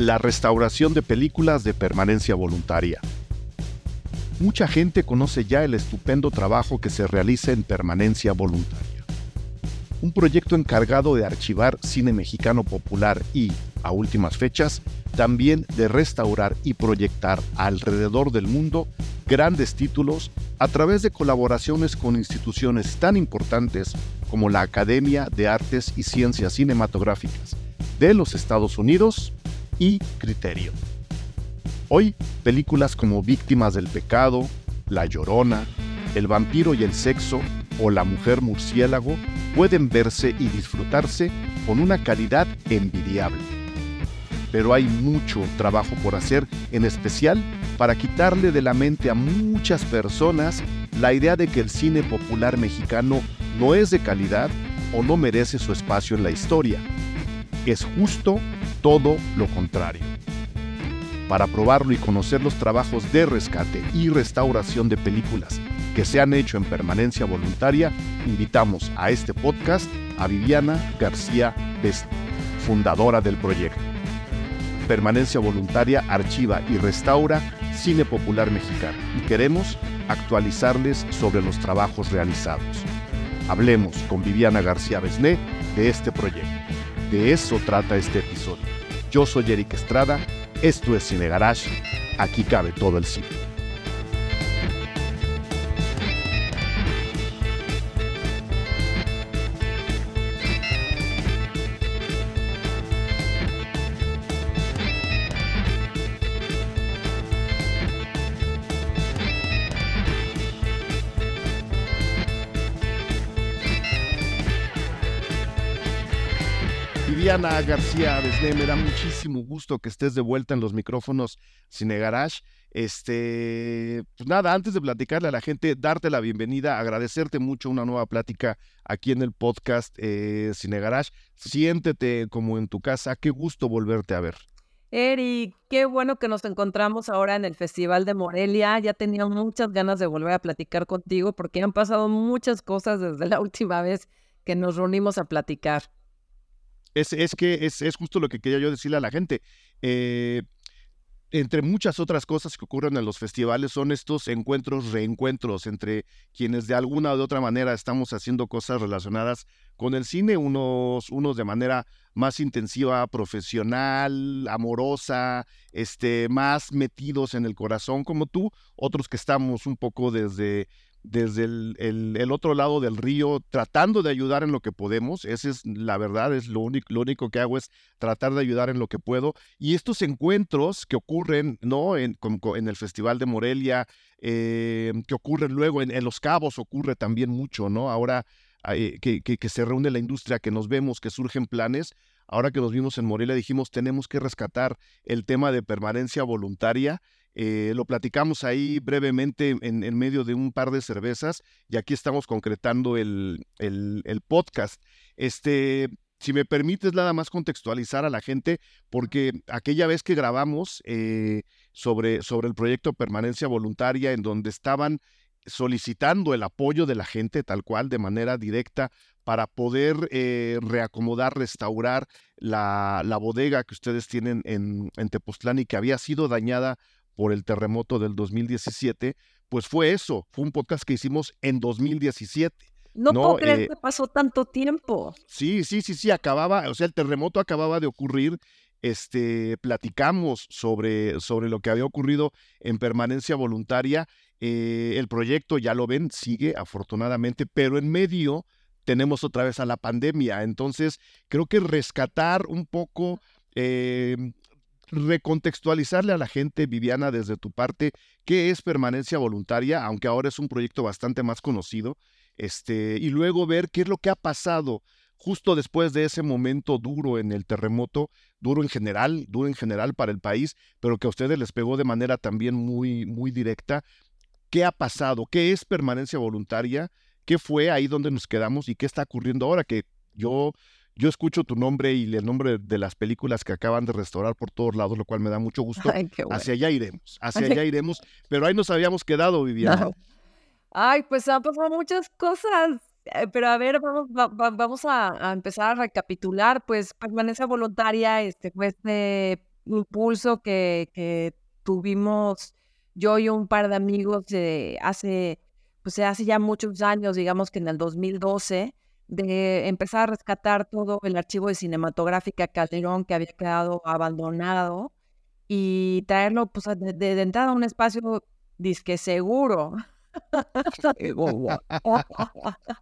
la restauración de películas de permanencia voluntaria. Mucha gente conoce ya el estupendo trabajo que se realiza en permanencia voluntaria. Un proyecto encargado de archivar cine mexicano popular y, a últimas fechas, también de restaurar y proyectar alrededor del mundo grandes títulos a través de colaboraciones con instituciones tan importantes como la Academia de Artes y Ciencias Cinematográficas de los Estados Unidos y Criterio. Hoy, películas como Víctimas del Pecado, La Llorona, El vampiro y el sexo o La mujer murciélago pueden verse y disfrutarse con una calidad envidiable. Pero hay mucho trabajo por hacer, en especial para quitarle de la mente a muchas personas la idea de que el cine popular mexicano no es de calidad o no merece su espacio en la historia. Es justo todo lo contrario. Para probarlo y conocer los trabajos de rescate y restauración de películas que se han hecho en permanencia voluntaria, invitamos a este podcast a Viviana García Best, fundadora del proyecto. Permanencia Voluntaria archiva y restaura cine popular mexicano y queremos actualizarles sobre los trabajos realizados. Hablemos con Viviana García Besné de este proyecto. De eso trata este episodio. Yo soy Eric Estrada, esto es Cine aquí cabe todo el cine. García Besné, me da muchísimo gusto que estés de vuelta en los micrófonos Cine Garage. Este, pues nada, antes de platicarle a la gente, darte la bienvenida, agradecerte mucho una nueva plática aquí en el podcast eh, Cine Garage. Siéntete como en tu casa, qué gusto volverte a ver. Eric, qué bueno que nos encontramos ahora en el Festival de Morelia. Ya tenía muchas ganas de volver a platicar contigo porque han pasado muchas cosas desde la última vez que nos reunimos a platicar. Es, es que es, es, justo lo que quería yo decirle a la gente. Eh, entre muchas otras cosas que ocurren en los festivales son estos encuentros, reencuentros entre quienes de alguna u otra manera estamos haciendo cosas relacionadas con el cine, unos, unos de manera más intensiva, profesional, amorosa, este, más metidos en el corazón como tú, otros que estamos un poco desde desde el, otro lado del río, tratando de ayudar en lo que podemos. Esa es la verdad, es lo único, lo único que hago es tratar de ayudar en lo que puedo. Y estos encuentros que ocurren, ¿no? En, el Festival de Morelia, eh, que ocurren luego en, Los Cabos, ocurre también mucho, ¿no? Ahora eh, que, que se reúne la industria, que nos vemos, que surgen planes. Ahora que nos vimos en Morelia, dijimos, tenemos que rescatar el tema de permanencia voluntaria eh, lo platicamos ahí brevemente en, medio de un par de cervezas y aquí estamos concretando el, el, podcast. Este, si me permites nada más contextualizar a la gente, porque aquella vez que grabamos eh, sobre, sobre el proyecto Permanencia Voluntaria, en donde estaban solicitando el apoyo de la gente tal cual, de manera directa, para poder eh, reacomodar, restaurar la, la, bodega que ustedes tienen en, en Tepoztlán y que había sido dañada por el terremoto del 2017, pues fue eso, fue un podcast que hicimos en 2017. No, puedo creer eh que pasó tanto tiempo. Sí, sí, sí, sí, acababa, o sea, el terremoto acababa de ocurrir. Este, platicamos sobre, sobre lo que había ocurrido en permanencia voluntaria. Eh, el proyecto, ya lo ven, sigue afortunadamente, pero en medio tenemos otra vez a la pandemia. Entonces, creo que rescatar un poco eh, recontextualizarle a la gente, Viviana, desde tu parte, qué es permanencia voluntaria, aunque ahora es un proyecto bastante más conocido, este, y luego ver qué es lo que ha pasado justo después de ese momento duro en el terremoto, duro en general, duro en general para el país, pero que a ustedes les pegó de manera también muy, muy directa. ¿Qué ha pasado? ¿Qué es permanencia voluntaria? ¿Qué fue ahí donde nos quedamos y qué está ocurriendo ahora? Que yo yo escucho tu nombre y el nombre de las películas que acaban de restaurar por todos lados, lo cual me da mucho gusto. Hacia allá iremos, hacia allá iremos. Pero ahí nos habíamos quedado, Viviana. Ay, pues han pasado muchas cosas. Eh, pero a ver, vamos, vamos a, empezar a recapitular. Pues permanencia voluntaria este, fue este impulso que, que tuvimos yo y un par de amigos de hace, pues hace ya muchos años, digamos que en el 2012, de empezar a rescatar todo el archivo de cinematográfica Calderón que había quedado abandonado y traerlo pues, de, de entrada a un espacio disque seguro.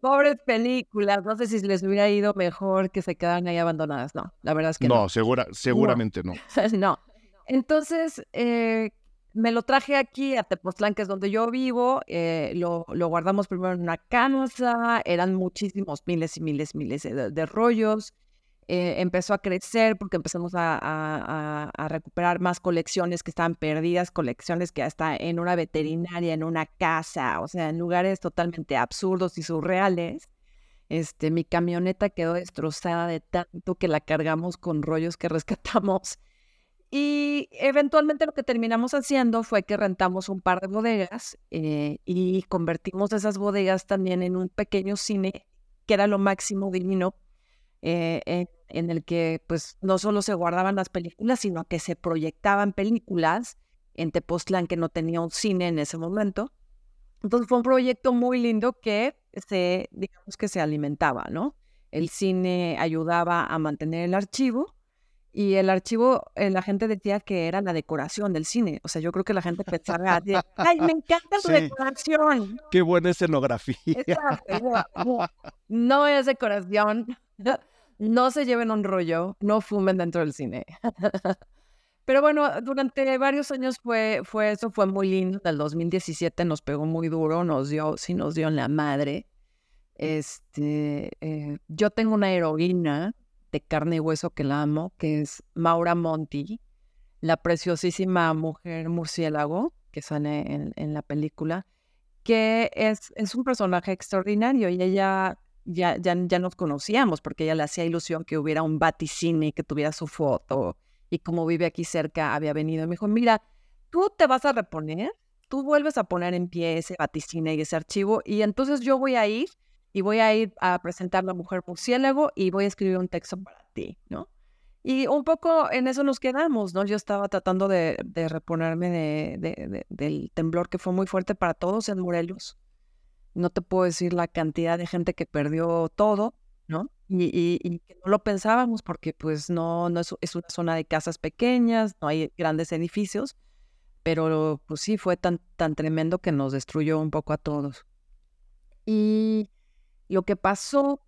Pobres películas, no sé si les hubiera ido mejor que se quedaran ahí abandonadas. No, la verdad es que no. No, segura, seguramente no. no. Entonces, eh, me lo traje aquí a Tepoztlán, que es donde yo vivo. Eh, lo, lo, guardamos primero en una casa. Eran muchísimos, miles y miles, miles de, rollos. Eh, empezó a crecer porque empezamos a, a, recuperar más colecciones que estaban perdidas, colecciones que hasta en una veterinaria, en una casa, o sea, en lugares totalmente absurdos y surreales. Este, mi camioneta quedó destrozada de tanto que la cargamos con rollos que rescatamos y eventualmente lo que terminamos haciendo fue que rentamos un par de bodegas eh, y convertimos esas bodegas también en un pequeño cine que era lo máximo divino, eh, en, el que pues no solo se guardaban las películas, sino que se proyectaban películas en Tepoztlán que no tenía un cine en ese momento. Entonces fue un proyecto muy lindo que se, digamos que se alimentaba, ¿no? El cine ayudaba a mantener el archivo y el archivo, eh, la gente decía que era la decoración del cine. O sea, yo creo que la gente pensaba, ay, me encanta tu decoración. Qué buena escenografía. No es decoración. No se lleven un rollo, no fumen dentro del cine. Pero bueno, durante varios años fue, fue eso, fue muy lindo. En el 2017 nos pegó muy duro, nos dio, sí nos dio en la madre. Este, eh, yo tengo una heroína de carne y hueso que la amo, que es Maura Monti, la preciosísima mujer murciélago que sale en, la película, que es, es, un personaje extraordinario y ella ya, ya, ya nos conocíamos porque ella le hacía ilusión que hubiera un vaticine, que tuviera su foto y como vive aquí cerca había venido y me dijo, mira, tú te vas a reponer, tú vuelves a poner en pie ese vaticine y ese archivo y entonces yo voy a ir y voy a ir a presentar la mujer murciélago y voy a escribir un texto para ti, ¿no? Y un poco en eso nos quedamos, ¿no? Yo estaba tratando de, reponerme de, del temblor que fue muy fuerte para todos en Morelos. No te puedo decir la cantidad de gente que perdió todo, ¿no? Y, que no lo pensábamos porque pues no, no es, es, una zona de casas pequeñas, no hay grandes edificios, pero pues sí, fue tan, tan tremendo que nos destruyó un poco a todos. Y lo que pasó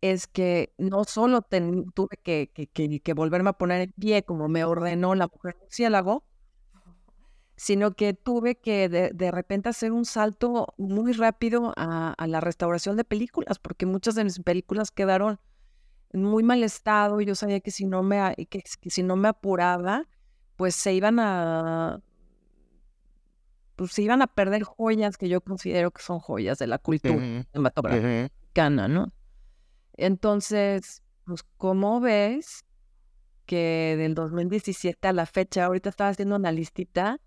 es que no solo tuve que, que, volverme a poner en pie como me ordenó la mujer murciélago, sino que tuve que de, repente hacer un salto muy rápido a, la restauración de películas, porque muchas de mis películas quedaron en muy mal estado y yo sabía que si no me, que, si no me apuraba, pues se iban a pues se iban a perder joyas que yo considero que son joyas de la cultura cinematográfica. ¿No? Entonces, pues, ¿cómo ves que del 2017 a la fecha, ahorita estaba haciendo una listita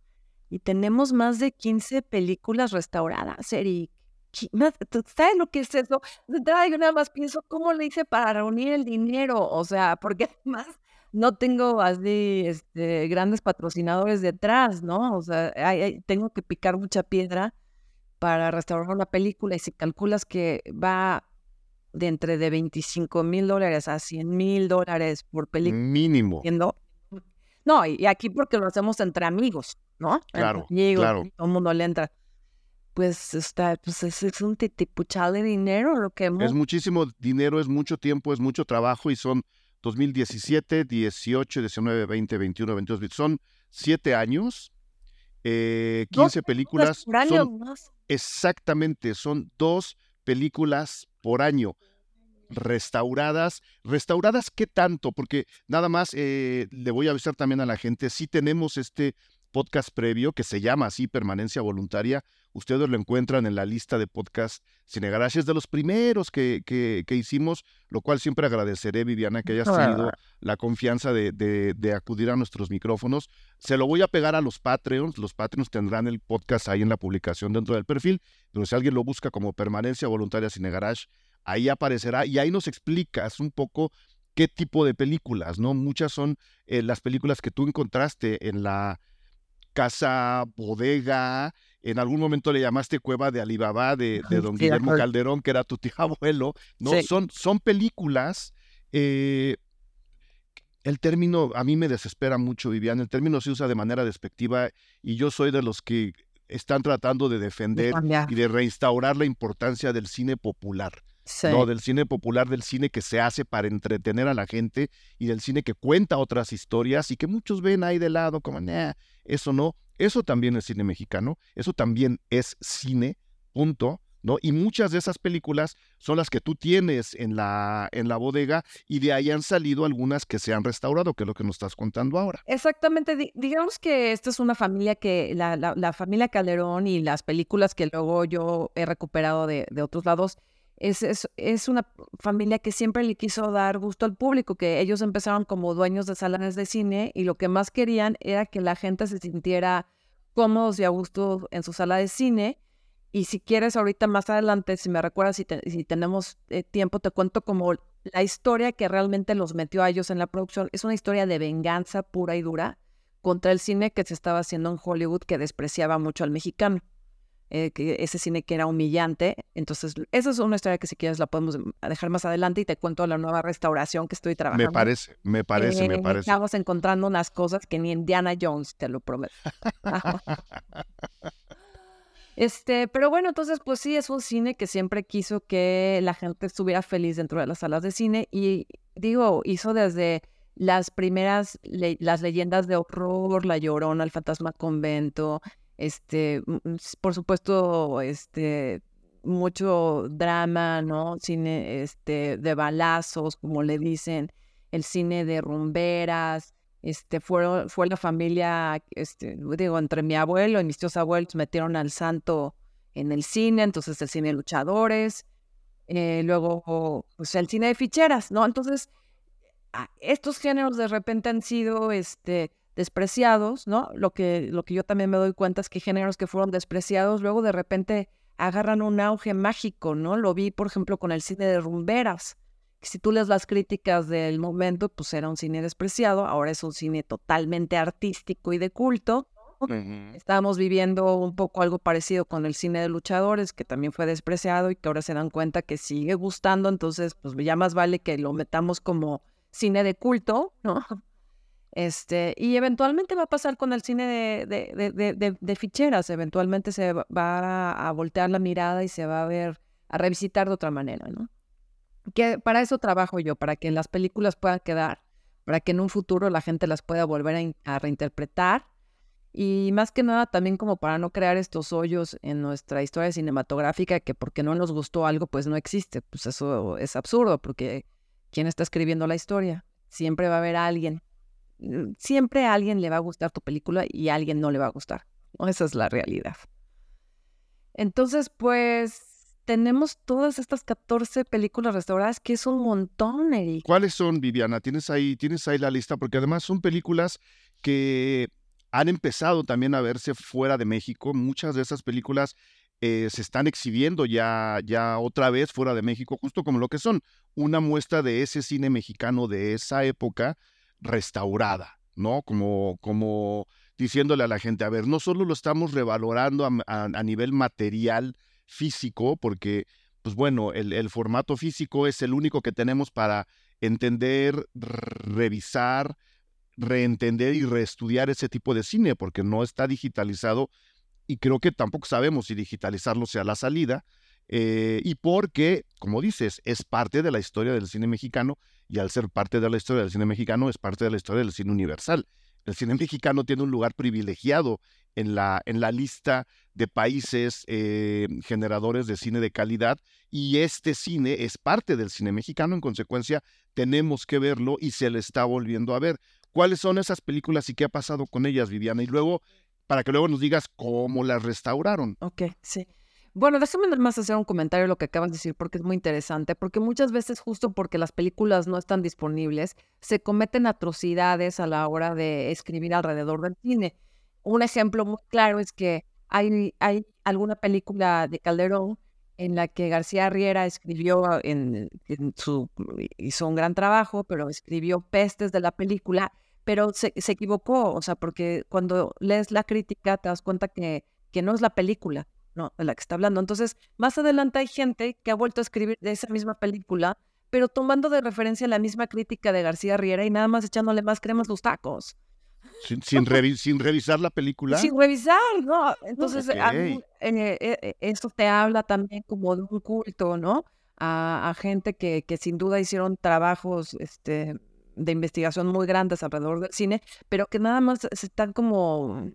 y tenemos más de 15 películas restauradas, Eric? ¿Sabes lo que es eso? De entrada yo nada más pienso, ¿cómo le hice para reunir el dinero? O sea, porque además no tengo así este, grandes patrocinadores detrás, ¿no? O sea, tengo que picar mucha piedra para restaurar una película y si calculas que va de entre de 25 mil dólares a 100 mil dólares por película. Mínimo. No, y aquí porque lo hacemos entre amigos, ¿no? Claro, claro. Todo el mundo le entra. Pues, está, pues es, un titipuchal de dinero lo que Es muchísimo dinero, es mucho tiempo, es mucho trabajo y son 2017, 18, 19, 20, 21, 22, son siete años, eh, 15 películas. son, Exactamente, son dos películas por año restauradas. ¿Restauradas qué tanto? Porque nada más eh, le voy a avisar también a la gente, si tenemos este podcast previo que se llama así Permanencia Voluntaria. Ustedes lo encuentran en la lista de podcast Cine Es de los primeros que, que, hicimos, lo cual siempre agradeceré, Viviana, que hayas tenido ah. la confianza de, de, acudir a nuestros micrófonos. Se lo voy a pegar a los Patreons. Los Patreons tendrán el podcast ahí en la publicación dentro del perfil. Pero si alguien lo busca como Permanencia Voluntaria Cine ahí aparecerá y ahí nos explicas un poco qué tipo de películas, ¿no? Muchas son eh, las películas que tú encontraste en la casa bodega, en algún momento le llamaste Cueva de Alibaba de, don Guillermo Calderón, que era tu tío abuelo, ¿no? Son, son películas eh, el término a mí me desespera mucho, Vivian. El término se usa de manera despectiva y yo soy de los que están tratando de defender y de reinstaurar la importancia del cine popular. No, del cine popular, del cine que se hace para entretener a la gente y del cine que cuenta otras historias y que muchos ven ahí de lado como, eso no, eso también es cine mexicano, eso también es cine, punto. ¿no? Y muchas de esas películas son las que tú tienes en la, en la bodega y de ahí han salido algunas que se han restaurado, que es lo que nos estás contando ahora. Exactamente, digamos que esta es una familia que, la, la, familia Calderón y las películas que luego yo he recuperado de, de otros lados, es, es, es, una familia que siempre le quiso dar gusto al público, que ellos empezaron como dueños de salones de cine y lo que más querían era que la gente se sintiera cómodos y a gusto en su sala de cine y si quieres, ahorita más adelante, si me recuerdas, si, si tenemos eh, tiempo, te cuento como la historia que realmente los metió a ellos en la producción. Es una historia de venganza pura y dura contra el cine que se estaba haciendo en Hollywood que despreciaba mucho al mexicano. Eh, que ese cine que era humillante. Entonces, esa es una historia que si quieres la podemos dejar más adelante y te cuento la nueva restauración que estoy trabajando. Me parece, me parece, me eh, parece. Estamos encontrando unas cosas que ni Indiana Jones, te lo prometo. Este, pero bueno, entonces pues sí, es un cine que siempre quiso que la gente estuviera feliz dentro de las salas de cine y digo, hizo desde las primeras, las leyendas de horror, La Llorona, El Fantasma Convento, este, por supuesto, este, mucho drama, ¿no? Cine, este, de balazos, como le dicen, el cine de rumberas, este, fueron, fue la familia, este, digo, entre mi abuelo y mis tíos abuelos metieron al santo en el cine, entonces el cine de luchadores, eh, luego, pues el cine de ficheras, ¿no? Entonces, estos géneros de repente han sido, este, despreciados, ¿no? Lo que, lo que yo también me doy cuenta es que géneros que fueron despreciados, luego de repente agarran un auge mágico, ¿no? Lo vi, por ejemplo, con el cine de rumberas si tú lees las críticas del momento, pues era un cine despreciado, ahora es un cine totalmente artístico y de culto. Estábamos viviendo un poco algo parecido con el cine de luchadores, que también fue despreciado y que ahora se dan cuenta que sigue gustando, entonces pues ya más vale que lo metamos como cine de culto, ¿no? Este, y eventualmente va a pasar con el cine de, de, de ficheras, eventualmente se va a voltear la mirada y se va a ver, a revisitar de otra manera, ¿no? que para eso trabajo yo, para que las películas puedan quedar, para que en un futuro la gente las pueda volver a, reinterpretar y más que nada también como para no crear estos hoyos en nuestra historia cinematográfica que porque no nos gustó algo pues no existe, pues eso es absurdo porque ¿quién está escribiendo la historia? Siempre va a haber alguien, siempre a alguien le va a gustar tu película y a alguien no le va a gustar, esa es la realidad. Entonces pues tenemos todas estas 14 películas restauradas, que es un montón, Eric. ¿Cuáles son, Viviana? ¿Tienes ahí, tienes ahí la lista? Porque además son películas que han empezado también a verse fuera de México. Muchas de esas películas eh, se están exhibiendo ya, ya otra vez fuera de México, justo como lo que son una muestra de ese cine mexicano de esa época restaurada, ¿no? Como, como diciéndole a la gente, a ver, no solo lo estamos revalorando a nivel material, físico, porque, pues bueno, el, formato físico es el único que tenemos para entender, revisar, reentender y reestudiar ese tipo de cine, porque no está digitalizado y creo que tampoco sabemos si digitalizarlo sea la salida, eh, y porque, como dices, es parte de la historia del cine mexicano, y al ser parte de la historia del cine mexicano, es parte de la historia del cine universal. El cine mexicano tiene un lugar privilegiado en la, en la lista de países eh, generadores de cine de calidad y este cine es parte del cine mexicano, en consecuencia tenemos que verlo y se le está volviendo a ver. ¿Cuáles son esas películas y qué ha pasado con ellas, Viviana? Y luego, para que luego nos digas cómo las restauraron. Ok, sí. Bueno, déjame más hacer un comentario de lo que acabas de decir porque es muy interesante, porque muchas veces justo porque las películas no están disponibles, se cometen atrocidades a la hora de escribir alrededor del cine. Un ejemplo muy claro es que hay, hay alguna película de Calderón en la que García Riera escribió, en, su, hizo un gran trabajo, pero escribió pestes de la película, pero se, equivocó, o sea, porque cuando lees la crítica te das cuenta que, que no es la película, no, de la que está hablando. Entonces, más adelante hay gente que ha vuelto a escribir de esa misma película, pero tomando de referencia la misma crítica de García Riera y nada más echándole más cremas los tacos. Sin, sin, revisar la película. Sin revisar, ¿no? Entonces, eh, eh, eh, esto te habla también como de un culto, ¿no? A, gente que, que, sin duda hicieron trabajos este, de investigación muy grandes alrededor del cine, pero que nada más están como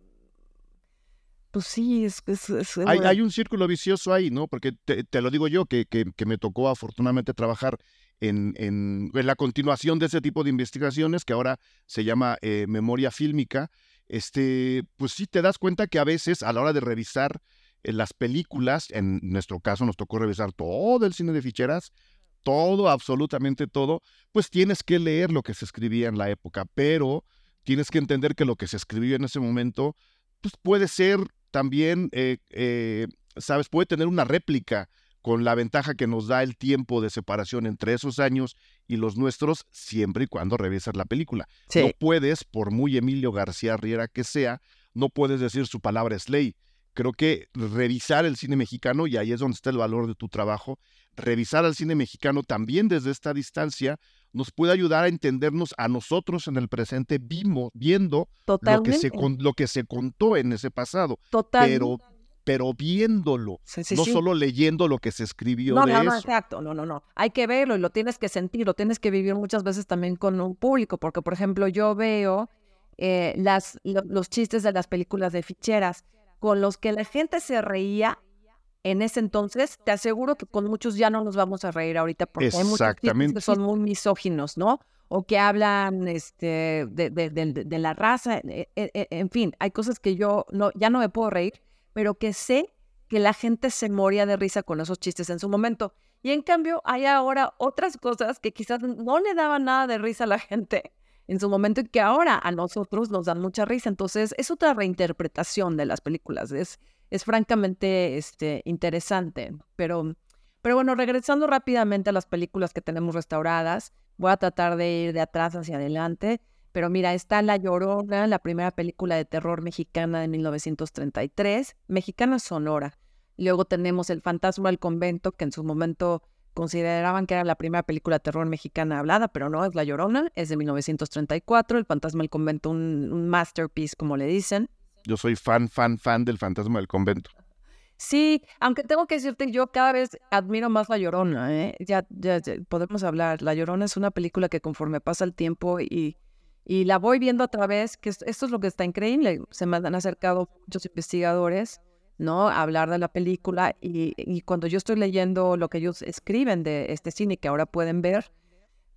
pues sí, es... es, hay, hay, un círculo vicioso ahí, ¿no? Porque te, lo digo yo, que, que, que, me tocó afortunadamente trabajar en, en, la continuación de ese tipo de investigaciones que ahora se llama eh, memoria fílmica, este, pues sí te das cuenta que a veces a la hora de revisar eh, las películas, en nuestro caso nos tocó revisar todo el cine de ficheras, todo, absolutamente todo, pues tienes que leer lo que se escribía en la época, pero tienes que entender que lo que se escribió en ese momento, pues puede ser también, eh, sabes, puede tener una réplica con la ventaja que nos da el tiempo de separación entre esos años y los nuestros, siempre y cuando revisas la película. No puedes, por muy Emilio García Riera que sea, no puedes decir su palabra es ley. Creo que revisar el cine mexicano, y ahí es donde está el valor de tu trabajo, revisar al cine mexicano también desde esta distancia nos puede ayudar a entendernos a nosotros en el presente, vimos, viendo lo que, se, lo que se contó en ese pasado. Pero pero viéndolo, no solo leyendo lo que se escribió no, de no, no, exacto, no, no, no. Hay que verlo y lo tienes que sentir, lo tienes que vivir muchas veces también con un público, porque por ejemplo yo veo eh, las, los chistes de las películas de ficheras con los que la gente se reía en ese entonces, te aseguro que con muchos ya no nos vamos a reír ahorita porque hay muchos que son muy misóginos, ¿no? O que hablan este, de, de, de la raza, e, e, e, en fin, hay cosas que yo no, ya no me puedo reír pero que sé que la gente se moría de risa con esos chistes en su momento. Y en cambio hay ahora otras cosas que quizás no le daban nada de risa a la gente en su momento y que ahora a nosotros nos dan mucha risa. Entonces es otra reinterpretación de las películas. Es, es francamente este, interesante. Pero, pero bueno, regresando rápidamente a las películas que tenemos restauradas, voy a tratar de ir de atrás hacia adelante. Pero mira, está La Llorona, la primera película de terror mexicana de 1933, mexicana sonora. Luego tenemos El fantasma del convento, que en su momento consideraban que era la primera película de terror mexicana hablada, pero no, es La Llorona, es de 1934, El fantasma del convento, un, masterpiece, como le dicen. Yo soy fan, fan, fan del fantasma del convento. Sí, aunque tengo que decirte, yo cada vez admiro más La Llorona, ¿eh? ya, ya, podemos hablar. La Llorona es una película que conforme pasa el tiempo y y la voy viendo otra vez, que esto es lo que está increíble. Se me han acercado muchos investigadores, ¿no? A hablar de la película y, cuando yo estoy leyendo lo que ellos escriben de este cine que ahora pueden ver,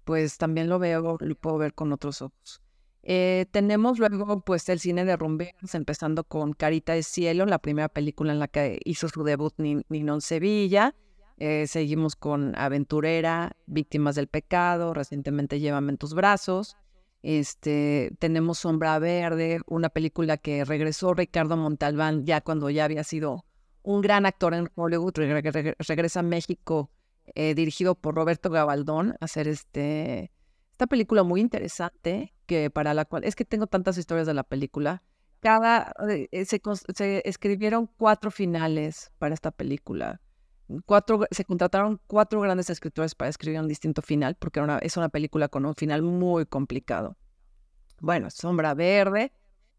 pues también lo veo, lo puedo ver con otros ojos. Eh, tenemos luego pues el cine de rumberos, empezando con Carita de Cielo, la primera película en la que hizo su debut Ninon Sevilla. Eh, seguimos con Aventurera, Víctimas del Pecado, recientemente Llévame en tus brazos. Este, tenemos Sombra Verde, una película que regresó Ricardo Montalbán ya cuando ya había sido un gran actor en Hollywood, regresa a México, eh, dirigido por Roberto Gabaldón, a hacer este, esta película muy interesante, que para la cual, es que tengo tantas historias de la película, cada, eh, se, escribieron cuatro finales para esta película. Cuatro, se contrataron cuatro grandes escritores para escribir un distinto final, porque es una película con un final muy complicado. Bueno, Sombra Verde.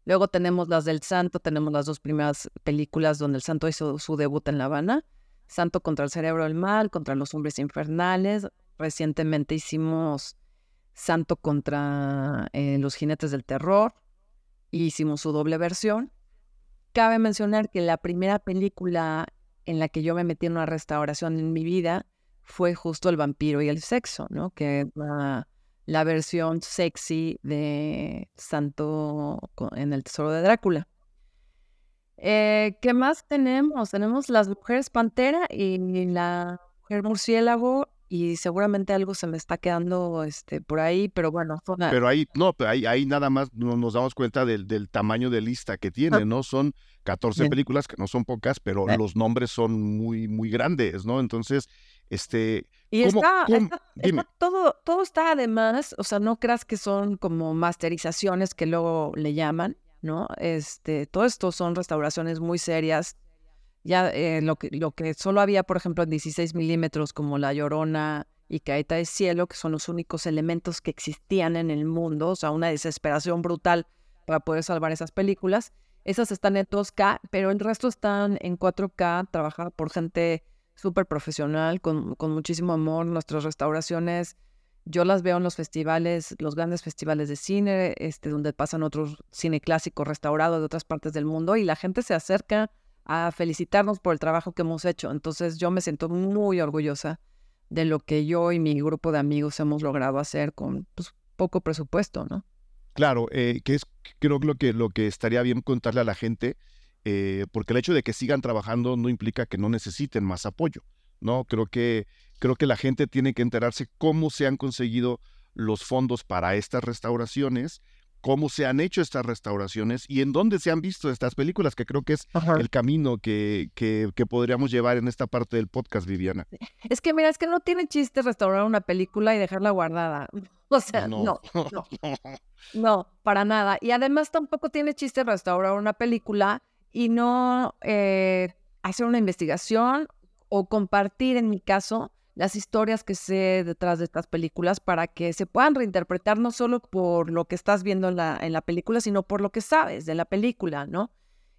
Luego tenemos las del Santo, tenemos las dos primeras películas donde el Santo hizo su debut en La Habana. Santo contra el cerebro del mal, contra los hombres infernales. Recientemente hicimos Santo contra eh, los jinetes del terror. hicimos su doble versión. Cabe mencionar que la primera película en la que yo me metí en una restauración en mi vida fue justo el vampiro y el sexo, ¿no? Que es la, versión sexy de Santo en el Tesoro de Drácula. Eh, ¿Qué más tenemos? Tenemos las mujeres pantera y la mujer murciélago y seguramente algo se me está quedando este, por ahí, pero bueno. Pero ahí, no, pero ahí, ahí nada más nos damos cuenta del, del tamaño de lista que tiene, ¿no? Son 14 películas que no son pocas, pero eh. los nombres son muy, muy grandes, ¿no? Entonces, este... Y está, todo, todo está además, o sea, no creas que son como masterizaciones que luego le llaman, ¿no? Este, todo esto son restauraciones muy serias, ya eh, lo, que, lo que solo había, por ejemplo, en 16 milímetros, como La Llorona y Caeta de Cielo, que son los únicos elementos que existían en el mundo, o sea, una desesperación brutal para poder salvar esas películas. Esas están en 2K, pero el resto están en 4K, trabajada por gente súper profesional, con, con muchísimo amor. Nuestras restauraciones, yo las veo en los festivales, los grandes festivales de cine, este, donde pasan otros cine clásico restaurado de otras partes del mundo, y la gente se acerca a felicitarnos por el trabajo que hemos hecho. Entonces yo me siento muy orgullosa de lo que yo y mi grupo de amigos hemos logrado hacer con pues, poco presupuesto, ¿no? Claro, eh, que es creo lo que lo que estaría bien contarle a la gente, eh, porque el hecho de que sigan trabajando no implica que no necesiten más apoyo, ¿no? Creo que creo que la gente tiene que enterarse cómo se han conseguido los fondos para estas restauraciones cómo se han hecho estas restauraciones y en dónde se han visto estas películas, que creo que es el camino que, que, podríamos llevar en esta parte del podcast, Viviana. Es que mira, es que no tiene chiste restaurar una película y dejarla guardada. O sea, no, no, no, para nada. Y además tampoco tiene chiste restaurar una película y no eh, hacer una investigación o compartir, en mi caso, las historias que sé detrás de estas películas para que se puedan reinterpretar no solo por lo que estás viendo en la, en la película, sino por lo que sabes de la película, ¿no?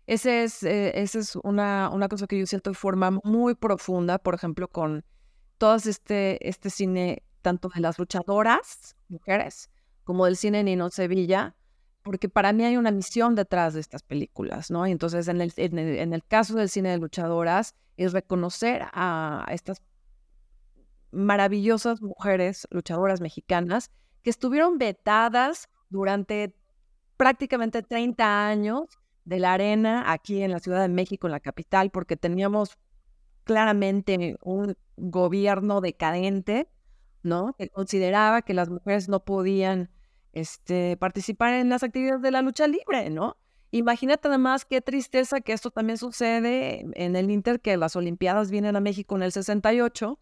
Ese es, eh, esa es una, una cosa que yo siento de forma muy profunda, por ejemplo, con todo este, este cine, tanto de las luchadoras, mujeres, como del cine Nino Sevilla, porque para mí hay una misión detrás de estas películas, ¿no? Y entonces en el, en el, en el caso del cine de luchadoras es reconocer a estas maravillosas mujeres luchadoras mexicanas que estuvieron vetadas durante prácticamente 30 años de la arena aquí en la Ciudad de México, en la capital, porque teníamos claramente un gobierno decadente, ¿no? Que consideraba que las mujeres no podían este, participar en las actividades de la lucha libre, ¿no? Imagínate además qué tristeza que esto también sucede en el Inter, que las Olimpiadas vienen a México en el 68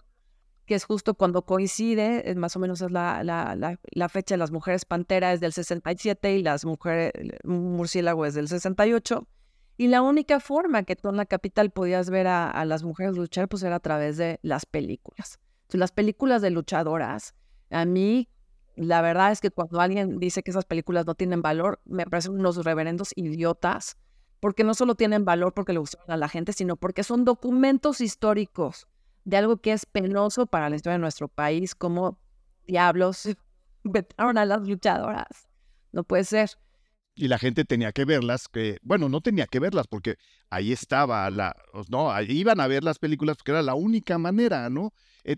que es justo cuando coincide, más o menos es la, la, la, fecha de las mujeres pantera es del 67 y las mujeres murciélago es del 68. Y la única forma que tú en la capital podías ver a, las mujeres luchar, pues era a través de las películas. Las películas de luchadoras, a mí, la verdad es que cuando alguien dice que esas películas no tienen valor, me parecen unos reverendos idiotas, porque no solo tienen valor porque le gustan a la gente, sino porque son documentos históricos de algo que es penoso para la historia de nuestro país, como diablos vetaron a las luchadoras. No puede ser. Y la gente tenía que verlas, que, bueno, no tenía que verlas porque ahí estaba la, no, iban a ver las películas porque era la única manera, ¿no? Eh,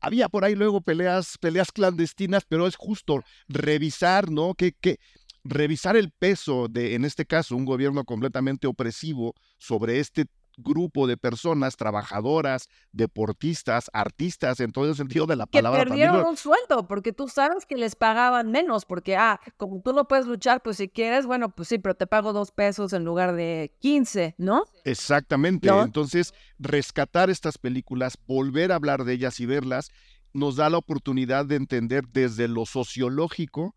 había por ahí luego peleas, peleas clandestinas, pero es justo revisar, ¿no? Que, que, revisar el peso de, en este caso, un gobierno completamente opresivo sobre este grupo de personas trabajadoras, deportistas, artistas, en todo el sentido de la palabra. Que perdieron un sueldo, porque tú sabes que les pagaban menos, porque, ah, como tú no puedes luchar, pues si quieres, bueno, pues sí, pero te pago dos pesos en lugar de 15, ¿no? Exactamente. Entonces, rescatar estas películas, volver a hablar de ellas y verlas, nos da la oportunidad de entender desde lo sociológico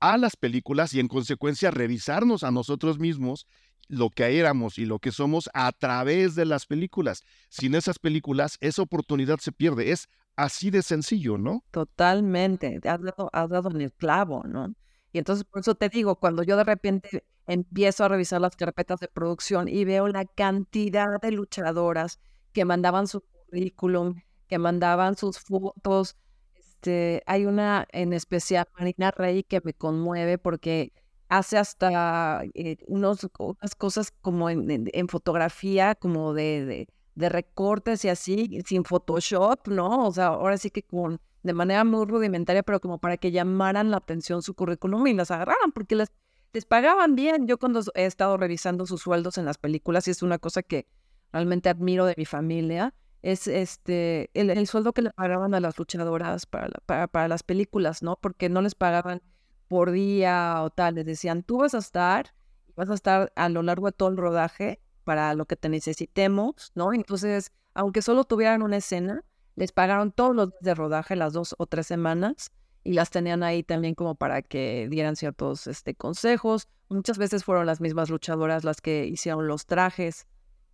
a las películas y en consecuencia revisarnos a nosotros mismos lo que éramos y lo que somos a través de las películas. Sin esas películas, esa oportunidad se pierde. Es así de sencillo, ¿no? Totalmente. Has dado, has dado en el clavo, ¿no? Y entonces, por eso te digo, cuando yo de repente empiezo a revisar las carpetas de producción y veo la cantidad de luchadoras que mandaban su currículum, que mandaban sus fotos, este, hay una en especial, Marina Rey, que me conmueve porque hace hasta eh, unos, unas cosas como en, fotografía, como de, de, recortes y así, sin Photoshop, ¿no? O sea, ahora sí que con de manera muy rudimentaria, pero como para que llamaran la atención su currículum y las agarraran, porque les, les pagaban bien. Yo cuando he estado revisando sus sueldos en las películas, y es una cosa que realmente admiro de mi familia, es este el, sueldo que le pagaban a las luchadoras para, para, para, las películas, ¿no? Porque no les pagaban por día o tal, les decían, tú vas a estar, vas a estar a lo largo de todo el rodaje para lo que te necesitemos, ¿no? Entonces, aunque solo tuvieran una escena, les pagaron todos los días de rodaje, las dos o tres semanas, y las tenían ahí también como para que dieran ciertos este, consejos. Muchas veces fueron las mismas luchadoras las que hicieron los trajes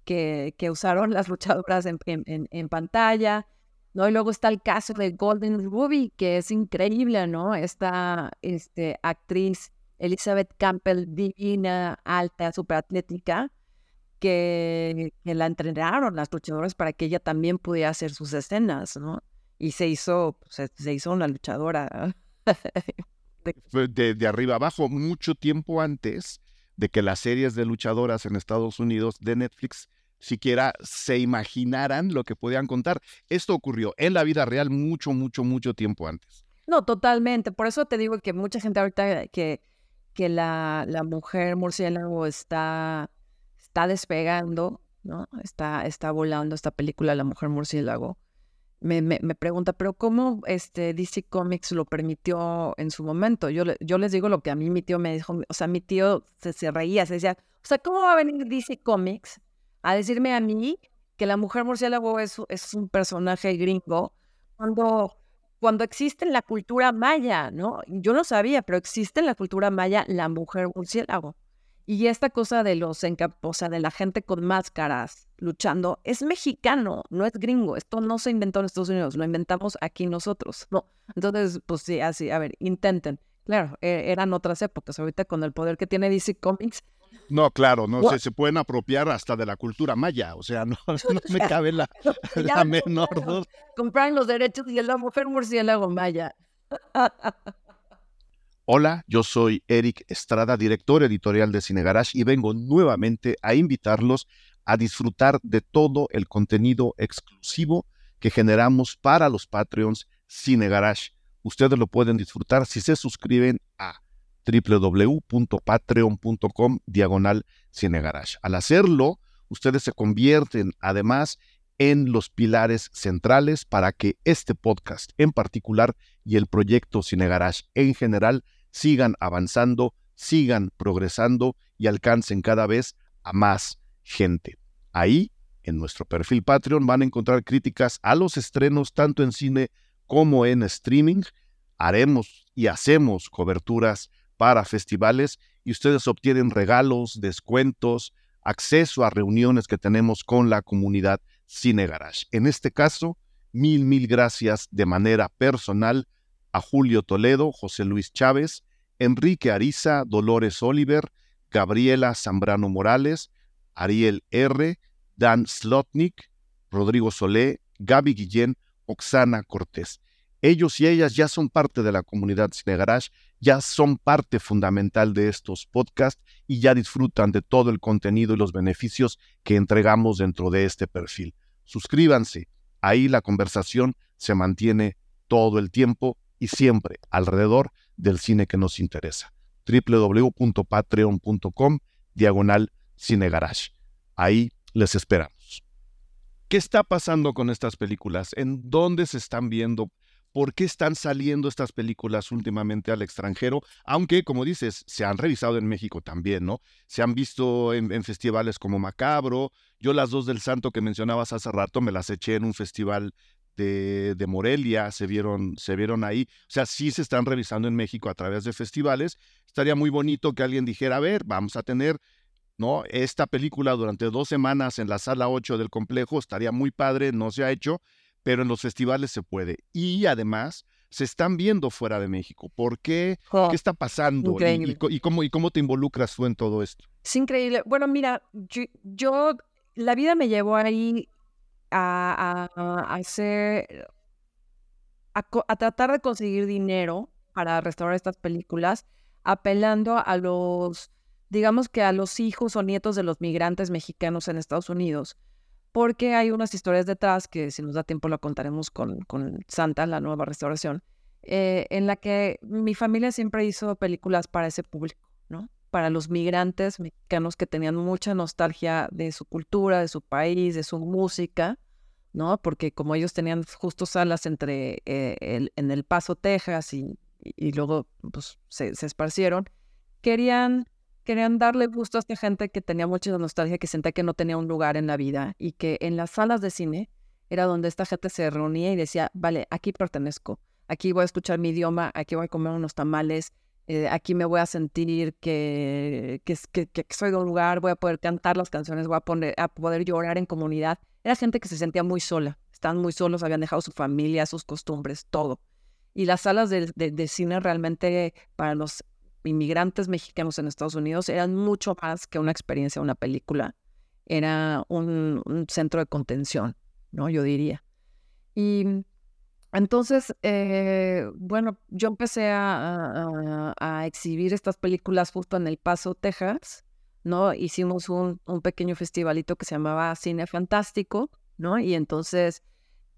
que, que usaron las luchadoras en, en, pantalla. ¿No? Y luego está el caso de Golden Ruby, que es increíble, ¿no? Esta este, actriz Elizabeth Campbell, divina, alta, atlética, que, que, la entrenaron las luchadoras para que ella también pudiera hacer sus escenas, ¿no? Y se hizo, se, se hizo una luchadora. de, de arriba abajo, mucho tiempo antes de que las series de luchadoras en Estados Unidos de Netflix siquiera se imaginaran lo que podían contar. Esto ocurrió en la vida real mucho, mucho, mucho tiempo antes. No, totalmente. Por eso te digo que mucha gente ahorita que, que la, la mujer murciélago está, está despegando, ¿no? Está, está volando esta película La mujer murciélago. Me, me, me, pregunta, pero ¿cómo este DC Comics lo permitió en su momento? Yo, yo les digo lo que a mí mi tío me dijo, o sea, mi tío se, se reía, se decía, o sea, ¿cómo va a venir DC Comics a decirme a mí que la mujer murciélago es, un personaje gringo cuando, cuando existe en la cultura maya, ¿no? Yo no sabía, pero existe en la cultura maya la mujer murciélago. Y esta cosa de los o sea, de la gente con máscaras luchando, es mexicano, no es gringo. Esto no se inventó en Estados Unidos, lo inventamos aquí nosotros. No. Entonces, pues sí, así, a ver, intenten. Claro, e, eran otras épocas. Ahorita con el poder que tiene DC Comics, no, claro, no se, se pueden apropiar hasta de la cultura maya, o sea, no, me cabe la, la menor duda. Compran los derechos y la mujer murciélago maya. Hola, yo soy Eric Estrada, director editorial de Cine Garage, y vengo nuevamente a invitarlos a disfrutar de todo el contenido exclusivo que generamos para los Patreons Cine Garage. Ustedes lo pueden disfrutar si se suscriben a www.patreon.com diagonal cinegarage. Al hacerlo, ustedes se convierten además en los pilares centrales para que este podcast en particular y el proyecto Cinegarage en general sigan avanzando, sigan progresando y alcancen cada vez a más gente. Ahí, en nuestro perfil Patreon, van a encontrar críticas a los estrenos tanto en cine como en streaming. Haremos y hacemos coberturas para festivales y ustedes obtienen regalos, descuentos, acceso a reuniones que tenemos con la comunidad Cine Garage. En este caso, mil, mil gracias de manera personal a Julio Toledo, José Luis Chávez, Enrique Ariza, Dolores Oliver, Gabriela Zambrano Morales, Ariel R., Dan Slotnik, Rodrigo Solé, Gaby Guillén, Oxana Cortés. Ellos y ellas ya son parte de la comunidad Cine Garage, ya son parte fundamental de estos podcasts y ya disfrutan de todo el contenido y los beneficios que entregamos dentro de este perfil. Suscríbanse, ahí la conversación se mantiene todo el tiempo y siempre alrededor del cine que nos interesa. www.patreon.com diagonal Cine Garage. Ahí les esperamos. ¿Qué está pasando con estas películas? ¿En dónde se están viendo? Por qué están saliendo estas películas últimamente al extranjero, aunque, como dices, se han revisado en México también, ¿no? Se han visto en, festivales como Macabro. Yo las dos del Santo que mencionabas hace rato me las eché en un festival de, de, Morelia, se vieron, se vieron ahí. O sea, sí se están revisando en México a través de festivales. Estaría muy bonito que alguien dijera, a ver, vamos a tener ¿no? Esta película durante dos semanas en la sala 8 del complejo estaría muy padre, no se ha hecho, pero en los festivales se puede. Y además se están viendo fuera de México. ¿Por qué? ¿Qué está pasando? Y, cómo, ¿Y cómo te involucras tú en todo esto? Es increíble. Bueno, mira, yo, la vida me llevó ahí a, hacer, a, tratar de conseguir dinero para restaurar estas películas, apelando a los, digamos que a los hijos o nietos de los migrantes mexicanos en Estados Unidos porque hay unas historias detrás que si nos da tiempo lo contaremos con, con Santa, la nueva restauración, eh, en la que mi familia siempre hizo películas para ese público, ¿no? Para los migrantes mexicanos que tenían mucha nostalgia de su cultura, de su país, de su música, ¿no? Porque como ellos tenían justo salas entre eh, el, en El Paso, Texas, y, y luego pues, se, esparcieron, querían, querían darle gusto a esta gente que tenía mucha nostalgia, que sentía que no tenía un lugar en la vida y que en las salas de cine era donde esta gente se reunía y decía, vale, aquí pertenezco, aquí voy a escuchar mi idioma, aquí voy a comer unos tamales, eh, aquí me voy a sentir que, que, soy de un lugar, voy a poder cantar las canciones, voy a, poner, a poder llorar en comunidad. Era gente que se sentía muy sola, estaban muy solos, habían dejado su familia, sus costumbres, todo. Y las salas de, de, cine realmente para los inmigrantes mexicanos en Estados Unidos eran mucho más que una experiencia, una película. Era un, un centro de contención, ¿no? Yo diría. Y entonces, eh, bueno, yo empecé a, exhibir estas películas justo en El Paso, Texas, ¿no? Hicimos un, pequeño festivalito que se llamaba Cine Fantástico, ¿no? Y entonces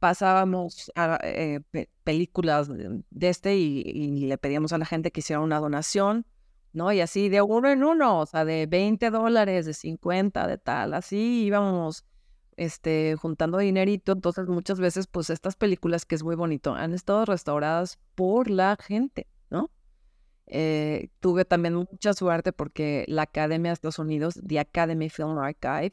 pasábamos eh, películas de, este y, le pedíamos a la gente que hiciera una donación, ¿no? Y así de uno en uno, o sea, de 20 dólares, de 50, de tal, así íbamos este, juntando dinerito. Entonces, muchas veces, pues estas películas, que es muy bonito, han estado restauradas por la gente, ¿no? Eh, tuve también mucha suerte porque la Academia de Estados Unidos, The Academy Film Archive,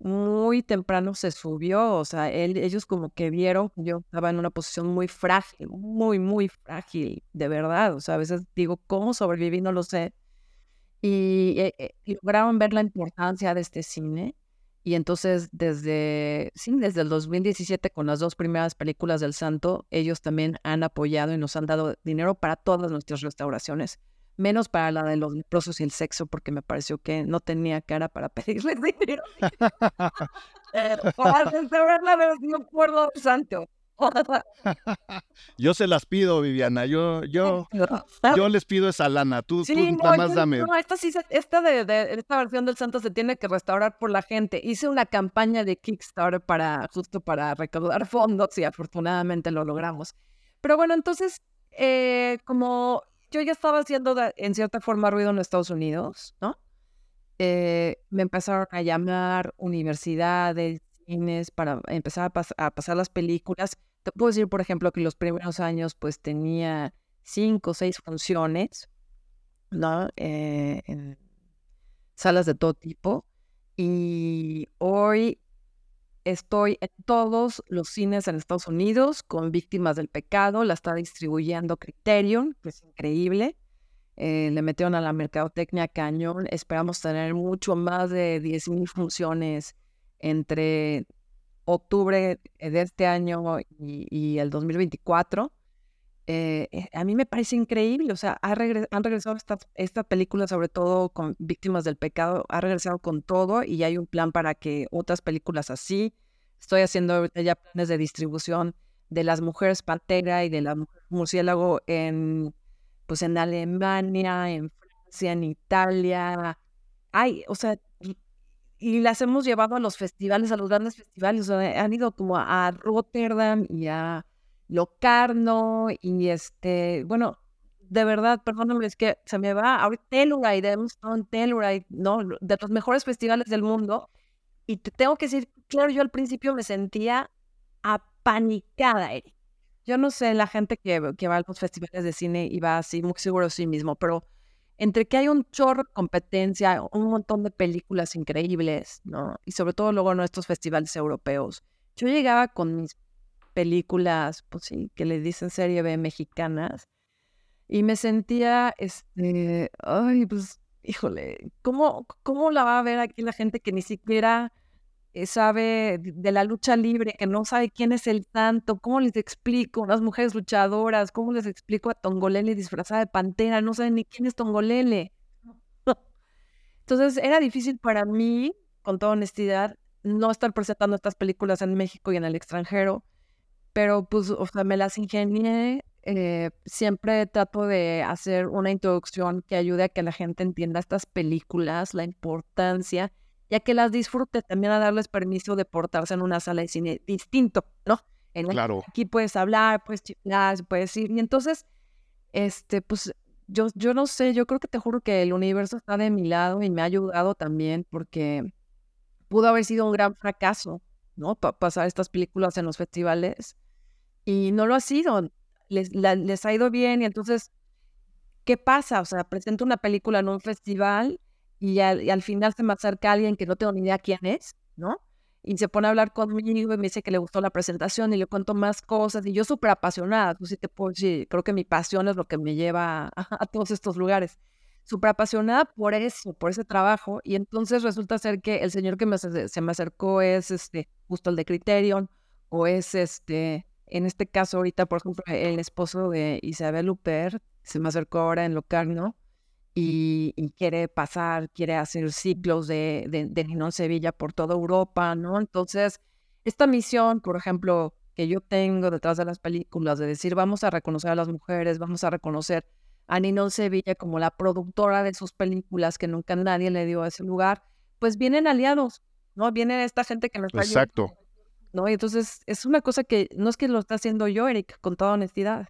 muy temprano se subió, o sea, ellos como que vieron, yo estaba en una posición muy frágil, muy, muy frágil, de verdad, o sea, a veces digo, ¿cómo sobreviví? No lo sé. Y, eh, eh, lograron ver la importancia de este cine y entonces desde, sí, desde el 2017 con las dos primeras películas del Santo, ellos también han apoyado y nos han dado dinero para todas nuestras restauraciones, menos para la de los leprosos y el sexo, porque me pareció que no tenía cara para pedirles dinero. Para restaurar la versión por del Santo. yo se las pido, Viviana. Yo, yo, yo les pido esa lana. Tú, tú nada más dame. No, esta, sí, esta, de, esta versión del Santo se tiene que restaurar por la gente. Hice una campaña de Kickstarter para, justo para recaudar fondos y afortunadamente lo logramos. Pero bueno, entonces, eh, como yo ya estaba haciendo en cierta forma ruido en Estados Unidos, ¿no? Eh, me empezaron a llamar universidades, cines, para empezar a, a pasar las películas te puedo decir, por ejemplo, que los primeros años pues tenía cinco o seis funciones, ¿no? Eh, en salas de todo tipo. Y hoy estoy en todos los cines en Estados Unidos con Víctimas del Pecado, la está distribuyendo Criterion, que es increíble. Eh, le metieron a la mercadotecnia cañón. Esperamos tener mucho más de 10.000 funciones entre octubre de este año y, el 2024, eh, eh, a mí me parece increíble. O sea, han regresado esta, esta película, sobre todo con Víctimas del Pecado, ha regresado con todo y hay un plan para que otras películas así. Estoy haciendo ya planes de distribución de las mujeres pantera y de la mujer murciélago en, pues en Alemania, en Francia, en Italia. Ay, o sea, y las hemos llevado a los festivales, a los grandes festivales. han ido como a Rotterdam y a Locarno y este, bueno, de verdad, perdóname, es que se me va ahorita Telluride, Stone Telluride, ¿no? De los mejores festivales del mundo. Y te tengo que decir, claro, yo al principio me sentía apanicada, Eric. Yo no sé, la gente que, que va a los festivales de cine y va así, muy seguro de sí mismo, pero entre que hay un chorro de competencia, un montón de películas increíbles, ¿no? Y sobre todo luego en estos festivales europeos. Yo llegaba con mis películas, pues sí, que le dicen serie B mexicanas, y me sentía, este, ay, pues, híjole, ¿cómo, cómo la va a ver aquí la gente que ni siquiera eh, sabe de la lucha libre, que no sabe quién es el santo, cómo les explico, las mujeres luchadoras, cómo les explico a Tongolele disfrazada de pantera, no saben ni quién es Tongolele. Entonces era difícil para mí, con toda honestidad, no estar presentando estas películas en México y en el extranjero, pero pues, o sea, me las ingenié. Eh, siempre trato de hacer una introducción que ayude a que la gente entienda estas películas, la importancia ya que las disfrute, también a darles permiso de portarse en una sala de cine distinto, ¿no? En claro. Aquí puedes hablar, puedes chiflar, puedes ir. Y entonces, este, pues yo, yo no sé, yo creo que te juro que el universo está de mi lado y me ha ayudado también porque pudo haber sido un gran fracaso, ¿no? Pasar estas películas en los festivales. Y no lo ha sido. Les, les ha ido bien y entonces, ¿qué pasa? O sea, presento una película en un festival y al, al final se me acerca alguien que no tengo ni idea quién es, ¿no? y se pone a hablar conmigo y me dice que le gustó la presentación y le cuento más cosas y yo súper apasionada, pues sí creo que mi pasión es lo que me lleva a, todos estos lugares, súper apasionada por eso, por ese trabajo y entonces resulta ser que el señor que me, se me acercó es este, justo el de Criterion o es este, en este caso ahorita, por ejemplo, el esposo de Isabel Luper, se me acercó ahora en Locarno y, quiere pasar, quiere hacer ciclos de, de, de Sevilla por toda Europa, ¿no? Entonces, esta misión, por ejemplo, que yo tengo detrás de las películas, de decir, vamos a reconocer a las mujeres, vamos a reconocer a Ninón Sevilla como la productora de sus películas, que nunca nadie le dio a ese lugar, pues vienen aliados, ¿no? Viene esta gente que nos está Exacto. ¿no? Y entonces es una cosa que no es que lo está haciendo yo, Eric, con toda honestidad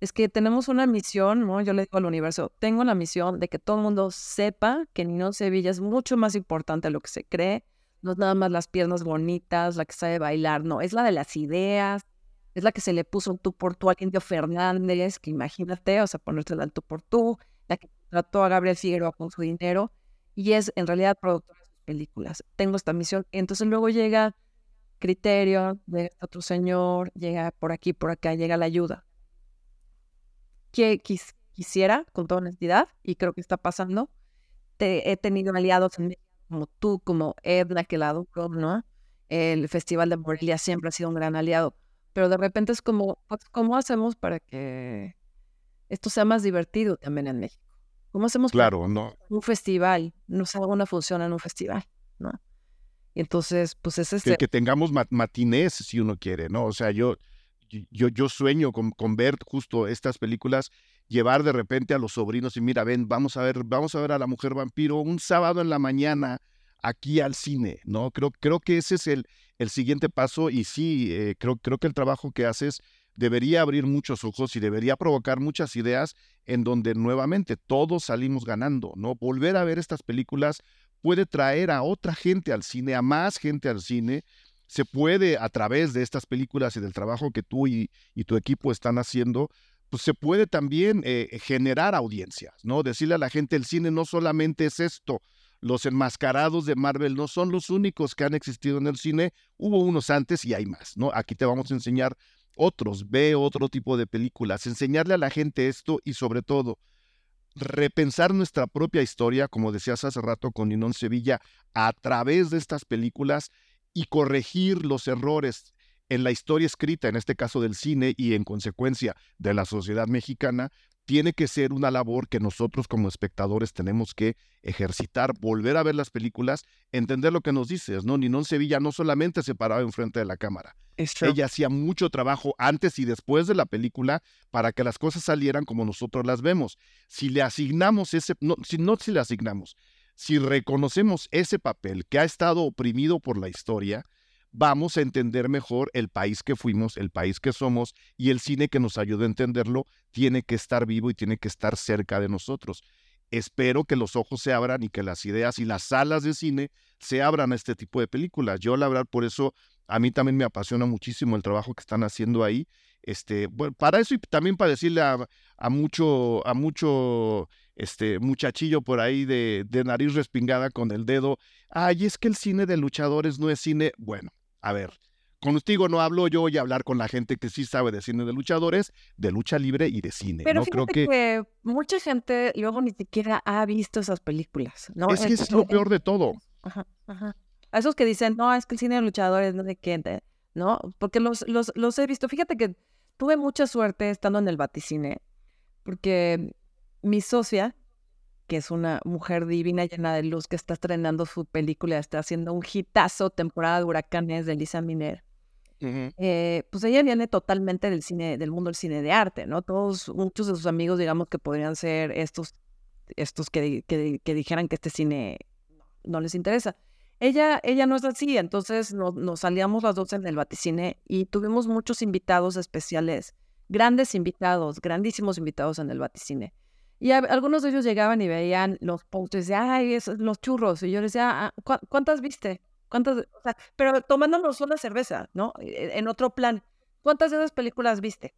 es que tenemos una misión, ¿no? Yo le digo al universo, tengo la misión de que todo el mundo sepa que Ninón Sevilla es mucho más importante de lo que se cree. No es nada más las piernas bonitas, la que sabe bailar, no, es la de las ideas, es la que se le puso un tú por tú a Indio Fernández, que imagínate, o sea, ponerte el tú por tú, la que trató a Gabriel Figueroa con su dinero, y es en realidad productora de sus películas. Tengo esta misión. Entonces luego llega Criterio, llega este otro señor, llega por aquí, por acá, llega la ayuda que quisiera, con toda honestidad, y creo que está pasando. He tenido aliados como tú, como Edna, que la ¿no? El Festival de Morelia siempre ha sido un gran aliado. Pero de repente es como, pues, ¿cómo hacemos para que esto sea más divertido también en México? ¿Cómo hacemos claro, no. un festival, no haga una función en un festival, ¿no? Y entonces, pues es este... Que, que tengamos matinés, si uno quiere, ¿no? O sea, yo, yo, yo sueño con, con, ver justo estas películas, llevar de repente a los sobrinos y mira, ven, vamos a ver, vamos a ver a la mujer vampiro un sábado en la mañana aquí al cine, ¿no? Creo, creo que ese es el, el siguiente paso y sí, eh, creo, creo que el trabajo que haces debería abrir muchos ojos y debería provocar muchas ideas en donde nuevamente todos salimos ganando, ¿no? Volver a ver estas películas puede traer a otra gente al cine, a más gente al cine, se puede a través de estas películas y del trabajo que tú y, tu equipo están haciendo, pues se puede también eh, generar audiencias, ¿no? Decirle a la gente, el cine no solamente es esto, los enmascarados de Marvel no son los únicos que han existido en el cine, hubo unos antes y hay más, ¿no? Aquí te vamos a enseñar otros, ve otro tipo de películas, enseñarle a la gente esto y sobre todo repensar nuestra propia historia, como decías hace rato con Ninón Sevilla, a través de estas películas y corregir los errores en la historia escrita, en este caso del cine y en consecuencia de la sociedad mexicana, tiene que ser una labor que nosotros como espectadores tenemos que ejercitar, volver a ver las películas, entender lo que nos dices, ¿no? Ninón Sevilla no solamente se paraba enfrente de la cámara. Ella hacía mucho trabajo antes y después de la película para que las cosas salieran como nosotros las vemos. Si le asignamos ese, no, si no si le asignamos, si reconocemos ese papel que ha estado oprimido por la historia, vamos a entender mejor el país que fuimos, el país que somos y el cine que nos ayuda a entenderlo tiene que estar vivo y tiene que estar cerca de nosotros. Espero que los ojos se abran y que las ideas y las salas de cine se abran a este tipo de películas. Yo la verdad por eso a mí también me apasiona muchísimo el trabajo que están haciendo ahí. Este, bueno, para eso y también para decirle a, mucho a mucho este muchachillo por ahí de, de, nariz respingada con el dedo, ay, es que el cine de luchadores no es cine. Bueno, a ver, contigo no hablo yo voy a hablar con la gente que sí sabe de cine de luchadores, de lucha libre y de cine. Pero ¿no? Creo que... mucha gente luego ni siquiera ha visto esas películas, ¿no? Es que es lo peor de todo. Ajá, ajá. A esos que dicen, no, es que el cine de luchadores no sé qué, ¿no? Porque los, los, los he visto. Fíjate que tuve mucha suerte estando en el Baticine, porque mi socia, que es una mujer divina llena de luz que está estrenando su película, está haciendo un hitazo, temporada de huracanes de Lisa Miner. Eh, pues ella viene totalmente del cine, del mundo del cine de arte, ¿no? Todos, muchos de sus amigos, digamos que podrían ser estos, estos que, que, que dijeran que este cine no les interesa. Ella, ella no es así, entonces nos salíamos las dos en el vaticine y tuvimos muchos invitados especiales, grandes invitados, grandísimos invitados en el vaticine. Y algunos de ellos llegaban y veían los posters de, ay, esos, los churros. Y yo les decía, ah, ¿cuántas viste? ¿Cuántas? O sea, pero tomándonos una cerveza, ¿no? E, en otro plan. ¿Cuántas de esas películas viste?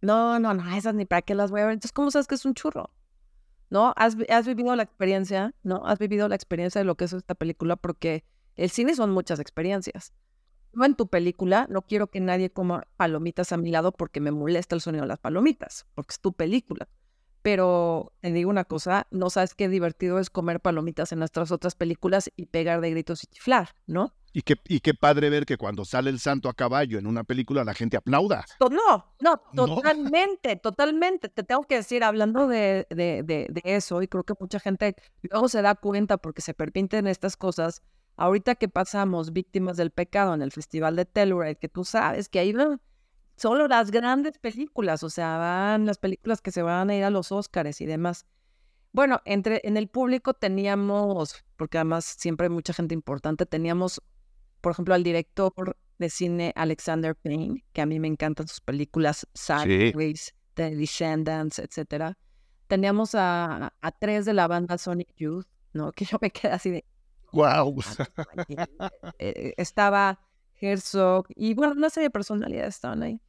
No, no, no, esas ni para qué las voy a ver. Entonces, ¿cómo sabes que es un churro? ¿No? Has, has vivido la experiencia, ¿no? Has vivido la experiencia de lo que es esta película porque el cine son muchas experiencias. Yo en tu película no quiero que nadie coma palomitas a mi lado porque me molesta el sonido de las palomitas, porque es tu película. Pero te digo una cosa, no sabes qué divertido es comer palomitas en nuestras otras películas y pegar de gritos y chiflar, ¿no? Y qué, y qué padre ver que cuando sale el santo a caballo en una película la gente aplauda. No, no, totalmente, totalmente. Te tengo que decir, hablando de, de, de, eso, y creo que mucha gente luego se da cuenta porque se permiten estas cosas, ahorita que pasamos víctimas del pecado en el Festival de Telluride, que tú sabes que ahí van solo las grandes películas, o sea, van las películas que se van a ir a los Óscares y demás. Bueno, entre en el público teníamos, porque además siempre hay mucha gente importante, teníamos, por ejemplo, al director de cine Alexander Payne, que a mí me encantan sus películas, Sideways, The Descendants, etcétera. Teníamos a, a, tres de la banda Sonic Youth, ¿no? Que yo me quedé así de, Wow. Eh, estaba Herzog y bueno, una serie de personalidades estaban ahí.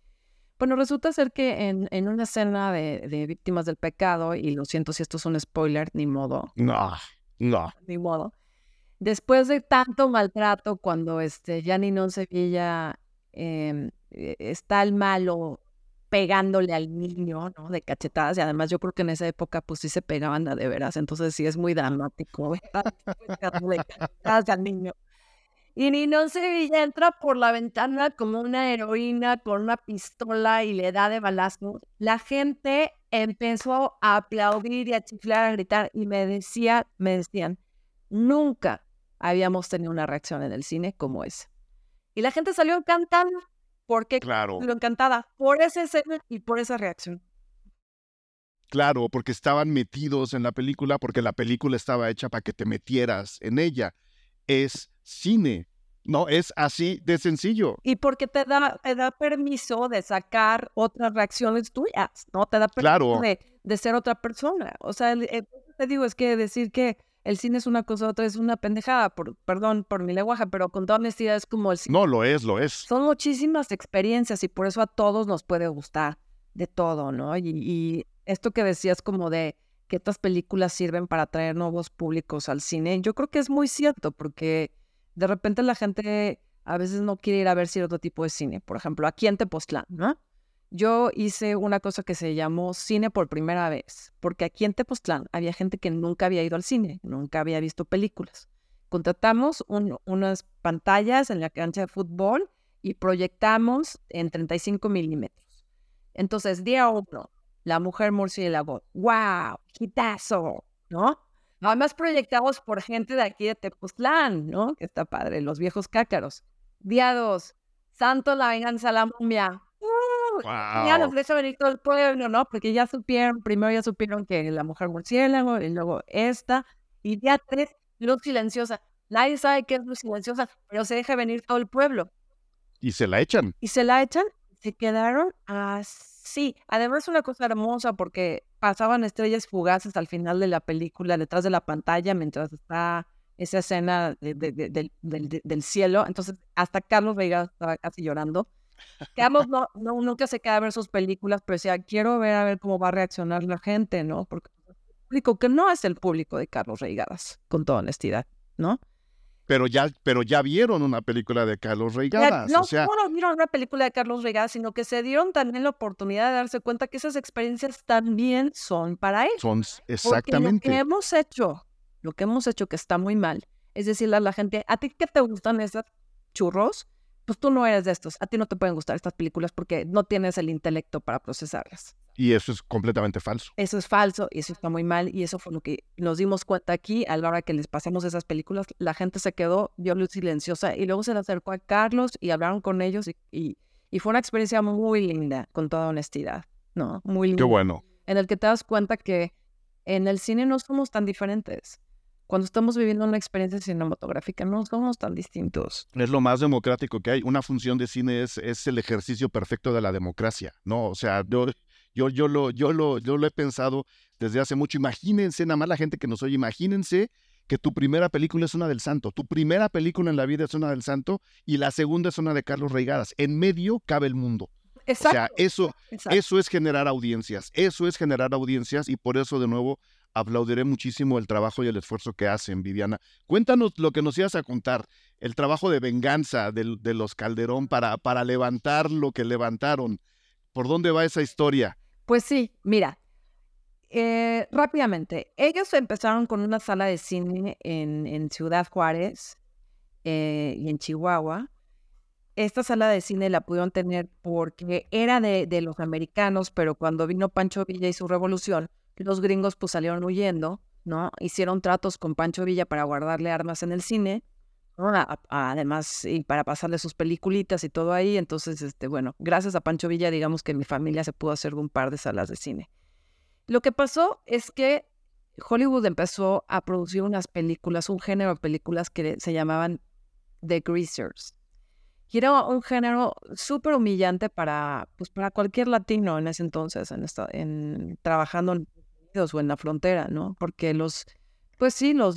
Bueno, resulta ser que en, en una escena de, de, Víctimas del Pecado, y lo siento si esto es un spoiler, ni modo. No, no. Ni modo. Después de tanto maltrato, cuando este, no Sevilla eh, está el malo pegándole al niño, ¿no? De cachetadas. Y además yo creo que en esa época pues sí se pegaban de veras. Entonces sí es muy dramático, al niño. Y Ninón Sevilla entra por la ventana como una heroína con una pistola y le da de balazo. La gente empezó a aplaudir y a chiflar, a gritar y me decía, me decían, nunca habíamos tenido una reacción en el cine como esa. Y la gente salió cantando porque claro. lo encantada por esa escena y por esa reacción. Claro, porque estaban metidos en la película, porque la película estaba hecha para que te metieras en ella. Es cine, no es así de sencillo. Y porque te da, te da permiso de sacar otras reacciones tuyas, ¿no? Te da permiso de, de, ser otra persona. O sea, te digo, es que decir que el cine es una cosa, otra es una pendejada, por, perdón por mi lenguaje, pero con toda honestidad es como el cine. No, lo es, lo es. Son muchísimas experiencias y por eso a todos nos puede gustar de todo, ¿no? Y, y esto que decías como de que estas películas sirven para atraer nuevos públicos al cine, yo creo que es muy cierto, porque de repente la gente a veces no quiere ir a ver cierto tipo de cine. Por ejemplo, aquí en Tepoztlán, ¿no? yo hice una cosa que se llamó cine por primera vez, porque aquí en Tepoztlán había gente que nunca había ido al cine, nunca había visto películas. Contratamos unas pantallas en la cancha de fútbol y proyectamos en 35 milímetros. Entonces, día uno, la mujer murciélago, wow, quitazo, ¿no? Además proyectamos por gente de aquí de Tepoztlán, ¿no? Que está padre, los viejos cácaros. Día dos, Santo la venganza la momia, ya nos deja venir todo el pueblo, ¿no? Porque ya supieron, primero ya supieron que la mujer murciélago, y luego esta, y ya tres, luz silenciosa. Nadie sabe qué es luz silenciosa, pero se deja venir todo el pueblo. Y se la echan. Y se la echan, se quedaron así. Además, una cosa hermosa porque pasaban estrellas fugaces al final de la película, detrás de la pantalla, mientras está esa escena del cielo. Entonces, hasta Carlos Vega estaba casi llorando que no, no, nunca se queda a ver sus películas, pero decía, quiero ver a ver cómo va a reaccionar la gente, ¿no? Porque el público que no es el público de Carlos Reigadas, con toda honestidad, ¿no? Pero ya, pero ya vieron una película de Carlos Reigadas. no o sea... solo vieron una película de Carlos Reigadas, sino que se dieron también la oportunidad de darse cuenta que esas experiencias también son para él. Son exactamente. Porque lo que hemos hecho, lo que hemos hecho que está muy mal, es decirle a la gente, ¿a ti qué te gustan esos churros? pues tú no eres de estos. A ti no te pueden gustar estas películas porque no tienes el intelecto para procesarlas. Y eso es completamente falso. Eso es falso y eso está muy mal y eso fue lo que nos dimos cuenta aquí a la hora que les pasamos esas películas. La gente se quedó, vio luz silenciosa y luego se le acercó a Carlos y hablaron con ellos y, y, fue una experiencia muy linda, con toda honestidad. No, muy linda. Qué bueno. En el que te das cuenta que en el cine no somos tan diferentes cuando estamos viviendo una experiencia cinematográfica no somos tan distintos. Es lo más democrático que hay. Una función de cine es, es el ejercicio perfecto de la democracia, ¿no? O sea, yo, yo, yo, lo, yo, lo, yo lo he pensado desde hace mucho. Imagínense, nada más la gente que nos oye, imagínense que tu primera película es una del santo, tu primera película en la vida es una del santo y la segunda es una de Carlos Reigadas. En medio cabe el mundo. Exacto. O sea, eso, eso es generar audiencias, eso es generar audiencias y por eso de nuevo aplaudiré muchísimo el trabajo y el esfuerzo que hacen, Viviana. Cuéntanos lo que nos ibas a contar, el trabajo de venganza de, de los Calderón para, para levantar lo que levantaron. ¿Por dónde va esa historia? Pues sí, mira, eh, rápidamente, ellos empezaron con una sala de cine en, en Ciudad Juárez eh, y en Chihuahua. Esta sala de cine la pudieron tener porque era de, de, los americanos, pero cuando vino Pancho Villa y su revolución, los gringos pues salieron huyendo, ¿no? Hicieron tratos con Pancho Villa para guardarle armas en el cine además y para pasarle sus peliculitas y todo ahí. Entonces, este, bueno, gracias a Pancho Villa, digamos que mi familia se pudo hacer un par de salas de cine. Lo que pasó es que Hollywood empezó a producir unas películas, un género de películas que se llamaban The Greasers. Y era un género súper humillante para, pues, para cualquier latino en ese entonces, en, en trabajando en Unidos o en la frontera, ¿no? Porque los pues sí, los,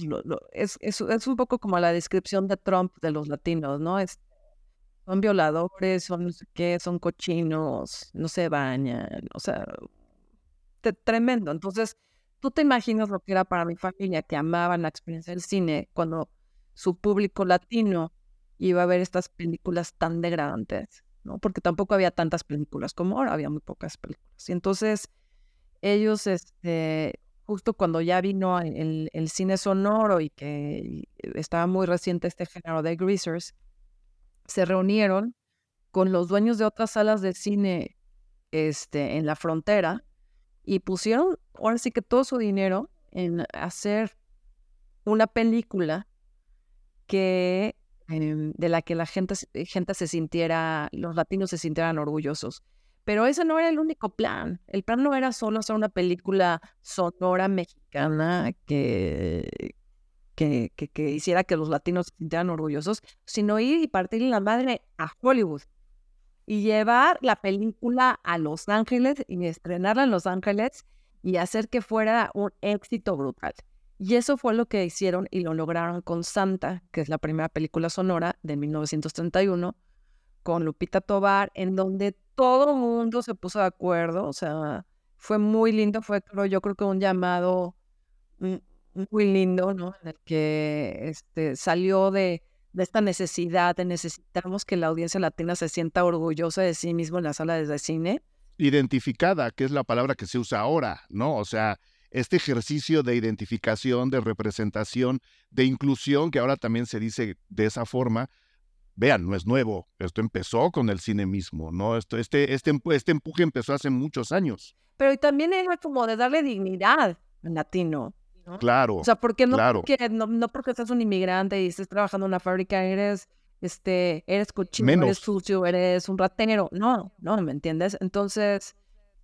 es, es, un poco como la descripción de Trump de los latinos, ¿no? Es, son violadores, son no sé qué, son cochinos, no se bañan, o sea, tremendo. Entonces, tú te imaginas lo que era para mi familia, que amaban la experiencia del cine, cuando su público latino iba a ver estas películas tan degradantes, ¿no? Porque tampoco había tantas películas como ahora, había muy pocas películas. Y entonces, ellos, este, justo cuando ya vino el, cine sonoro y que estaba muy reciente este género de greasers, se reunieron con los dueños de otras salas de cine este, en la frontera y pusieron ahora sí que todo su dinero en hacer una película que em, de la que la gente, gente se sintiera, los latinos se sintieran orgullosos. Pero ese no era el único plan. El plan no era solo hacer una película sonora mexicana que, que, que, hiciera que los latinos se sintieran orgullosos, sino ir y partir la madre a Hollywood y llevar la película a Los Ángeles y estrenarla en Los Ángeles y hacer que fuera un éxito brutal. Y eso fue lo que hicieron y lo lograron con Santa, que es la primera película sonora de 1931, con Lupita Tobar, en donde todo el mundo se puso de acuerdo, o sea, fue muy lindo, fue yo creo que un llamado muy lindo, ¿no? En el que este, salió de, de esta necesidad de necesitamos que la audiencia latina se sienta orgullosa de sí mismo en la sala de cine. Identificada, que es la palabra que se usa ahora, ¿no? O sea, este ejercicio de identificación, de representación, de inclusión, que ahora también se dice de esa forma, vean, no es nuevo, esto empezó con el cine mismo, ¿no? Esto, este, este, este empuje empezó hace muchos años. Pero también era como de darle dignidad al latino. Claro. O sea, porque no, porque, no, no porque seas un inmigrante y estés trabajando en una fábrica, eres, este, eres cochino, eres sucio, eres un ratero. No, no, ¿me entiendes? Entonces,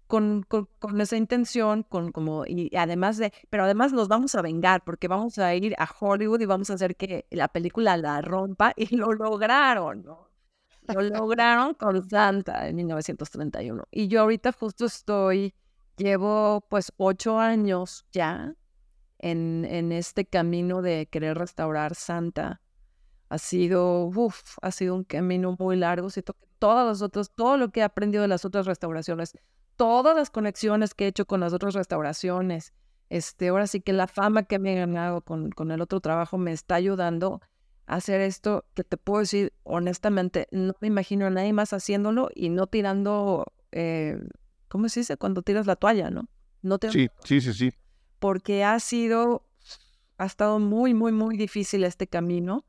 con, con, esa intención, con como, y además de, pero además nos vamos a vengar porque vamos a ir a Hollywood y vamos a hacer que la película la rompa y lo lograron. Lo lograron con Santa en 1931. Y yo ahorita justo estoy, llevo pues ocho años ya en, en este camino de querer restaurar Santa. Ha sido, uff, ha sido un camino muy largo. Siento que todas las otras, todo lo que he aprendido de las otras restauraciones todas las conexiones que he hecho con las otras restauraciones. Este, ahora sí que la fama que me he ganado con, con el otro trabajo me está ayudando a hacer esto que te puedo decir honestamente, no me imagino a nadie más haciéndolo y no tirando, eh, ¿cómo se dice? Cuando tiras la toalla, ¿no? no sí, sí, sí, sí. Porque ha sido, ha estado muy, muy, muy difícil este camino,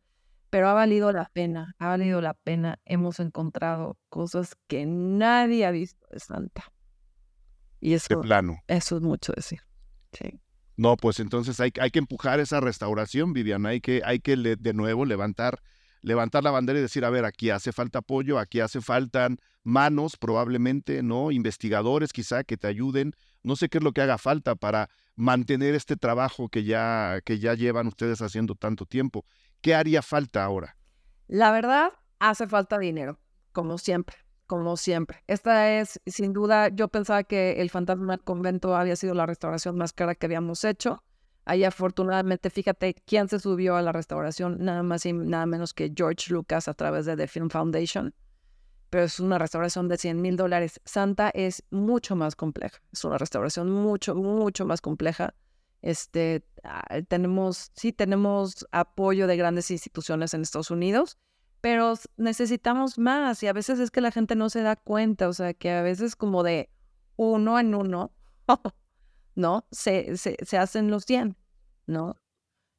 pero ha valido la pena, ha valido la pena. Hemos encontrado cosas que nadie ha visto de Santa. Y eso, plano. eso es mucho decir. Sí. No, pues entonces hay, hay que empujar esa restauración, Viviana. Hay que, hay que de nuevo levantar, levantar la bandera y decir, a ver, aquí hace falta apoyo, aquí hace faltan manos probablemente, ¿no? Investigadores quizá que te ayuden. No sé qué es lo que haga falta para mantener este trabajo que ya, que ya llevan ustedes haciendo tanto tiempo. ¿Qué haría falta ahora? La verdad, hace falta dinero, como siempre como siempre. Esta es, sin duda, yo pensaba que el Fantasma del Convento había sido la restauración más cara que habíamos hecho. Ahí afortunadamente, fíjate, ¿quién se subió a la restauración? Nada más y nada menos que George Lucas a través de The Film Foundation. Pero es una restauración de 100 mil dólares. Santa es mucho más compleja. Es una restauración mucho, mucho más compleja. Este, ah, tenemos, sí tenemos apoyo de grandes instituciones en Estados Unidos, pero necesitamos más y a veces es que la gente no se da cuenta, o sea, que a veces como de uno en uno, ¿no? Se, se, se hacen los 100, ¿no?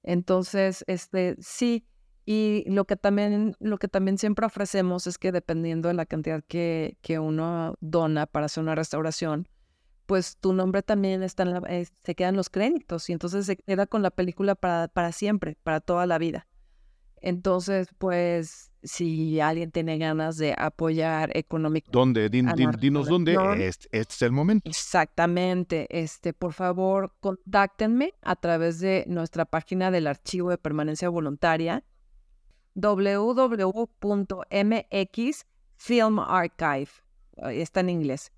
Entonces, este, sí, y lo que también, lo que también siempre ofrecemos es que dependiendo de la cantidad que, que uno dona para hacer una restauración, pues tu nombre también está en la, eh, se quedan los créditos y entonces se queda con la película para, para siempre, para toda la vida. Entonces, pues, si alguien tiene ganas de apoyar económicamente. ¿Dónde? dinos dónde. Este, este, es el momento. Exactamente. Este, por favor, contáctenme a través de nuestra página del Archivo de Permanencia Voluntaria, www.mxfilmarchive. Está en inglés.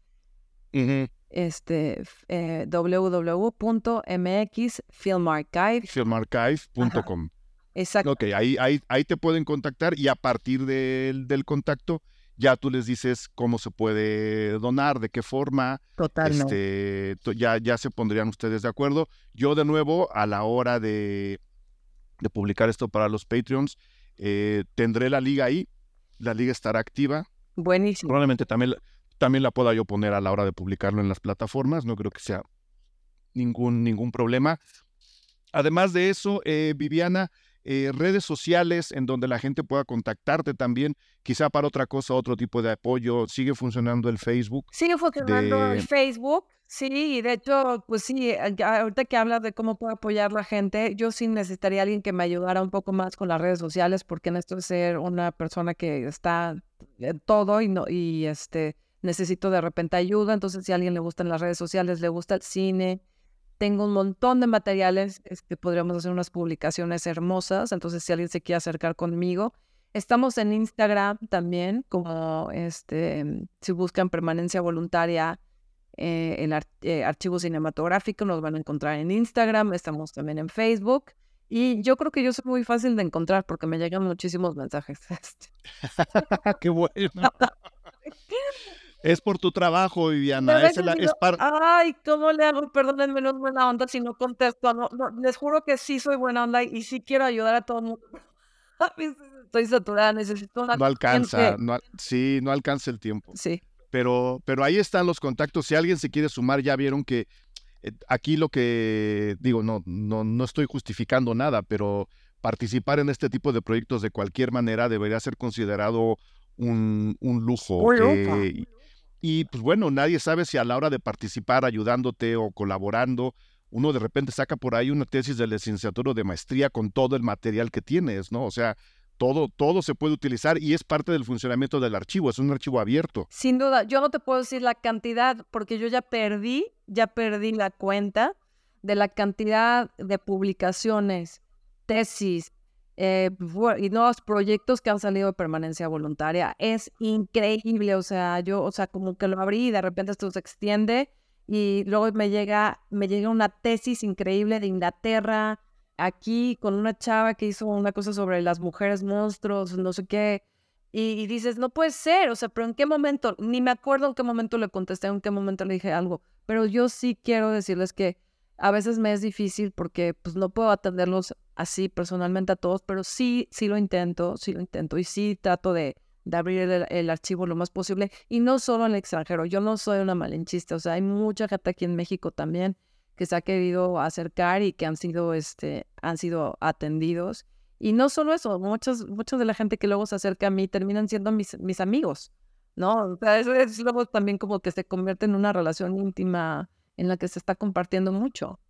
Este, eh, www.mxfilmarchive.com. Exacto. Ok, ahí, ahí, ahí te pueden contactar y a partir del, del contacto ya tú les dices cómo se puede donar, de qué forma. Totalmente. Este, ya, ya se pondrían ustedes de acuerdo. Yo de nuevo, a la hora de, de publicar esto para los Patreons, eh, tendré la liga ahí. La liga estará activa. Buenísimo. Probablemente también, también la pueda yo poner a la hora de publicarlo en las plataformas. No creo que sea ningún, ningún problema. Además de eso, eh, Viviana, eh, redes sociales en donde la gente pueda contactarte también, quizá para otra cosa, otro tipo de apoyo. ¿Sigue funcionando el Facebook? Sigue funcionando el Facebook, sí, y de hecho, pues sí, eh, ahorita que hablas de cómo puedo apoyar la gente, yo sí necesitaría alguien que me ayudara un poco más con las redes sociales, porque en esto de ser una persona que está en todo y no, y este necesito de repente ayuda, entonces si a alguien le gustan las redes sociales, le gusta el cine, tengo un montón de materiales, este, podríamos hacer unas publicaciones hermosas, entonces si alguien se quiere acercar conmigo, estamos en Instagram también, como este, si buscan permanencia voluntaria, eh, el eh, archivo cinematográfico, nos van a encontrar en Instagram, estamos también en Facebook. Y yo creo que yo soy muy fácil de encontrar porque me llegan muchísimos mensajes. Qué bueno. Es por tu trabajo, Viviana. Es, Ay, ¿cómo le hago? Perdónenme, no es buena onda si no contesto. No, les juro que sí soy buena onda y sí quiero ayudar a todo el mundo. Estoy saturada, necesito una... No alcanza, no, sí, no alcanza el tiempo. Sí. Pero, pero ahí están los contactos. Si alguien se quiere sumar, ya vieron que eh, aquí lo que digo, no, no, no estoy justificando nada, pero participar en este tipo de proyectos de cualquier manera debería ser considerado un, un lujo. Y pues bueno, nadie sabe si a la hora de participar ayudándote o colaborando, uno de repente saca por ahí una tesis de licenciatura o de maestría con todo el material que tienes, ¿no? O sea, todo, todo se puede utilizar y es parte del funcionamiento del archivo, es un archivo abierto. Sin duda, yo no te puedo decir la cantidad porque yo ya perdí, ya perdí la cuenta de la cantidad de publicaciones, tesis, eh, y nuevos proyectos que han salido de permanencia voluntaria. Es increíble, o sea, yo, o sea, como que lo abrí y de repente esto se extiende y luego me llega, me llega una tesis increíble de Inglaterra, aquí con una chava que hizo una cosa sobre las mujeres monstruos, no sé qué. Y, y, dices, no puede ser, o sea, pero ¿en qué momento? Ni me acuerdo en qué momento le contesté, en qué momento le dije algo, pero yo sí quiero decirles que a veces me es difícil porque pues no puedo atenderlos así personalmente a todos, pero sí, sí lo intento, sí lo intento y sí trato de, abrir el, archivo lo más posible y no solo en el extranjero, yo no soy una malinchista, o sea, hay mucha gente aquí en México también que se ha querido acercar y que han sido, este, han sido atendidos. Y no solo eso, muchos, muchos de la gente que luego se acerca a mí terminan siendo mis, mis amigos, ¿no? O sea, eso es luego también como que se convierte en una relación íntima en la que se está compartiendo mucho.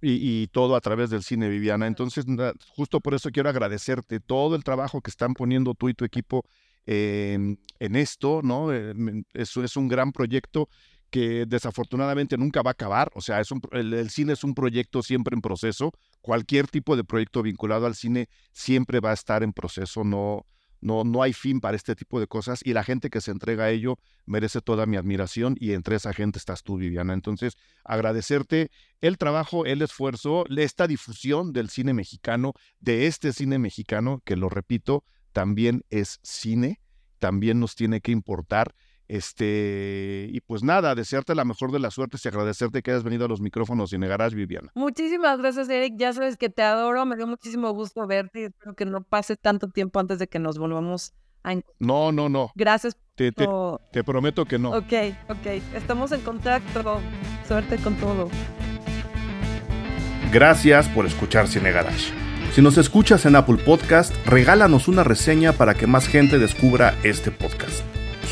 Y, todo a través del cine, Viviana. Entonces, justo por eso quiero agradecerte todo el trabajo que están poniendo tú y tu equipo en, esto, ¿no? Eh, eso es un gran proyecto que desafortunadamente nunca va a acabar. O sea, es el, cine es un proyecto siempre en proceso. Cualquier tipo de proyecto vinculado al cine siempre va a estar en proceso, no, no, no hay fin para este tipo de cosas y la gente que se entrega a ello merece toda mi admiración y entre esa gente estás tú, Viviana. Entonces, agradecerte el trabajo, el esfuerzo, esta difusión del cine mexicano, de este cine mexicano, que lo repito, también es cine, también nos tiene que importar este, y pues nada, desearte la mejor de las suertes y agradecerte que hayas venido a los micrófonos y negarás, Viviana. Muchísimas gracias, Eric. Ya sabes que te adoro, me dio muchísimo gusto verte y espero que no pase tanto tiempo antes de que nos volvamos a encontrar. No, no, no. Gracias. Te, te, te prometo que no. Ok, ok. Estamos en contacto. Suerte con todo. Gracias por escuchar Cine Garage. Si nos escuchas en Apple Podcast, regálanos una reseña para que más gente descubra este podcast.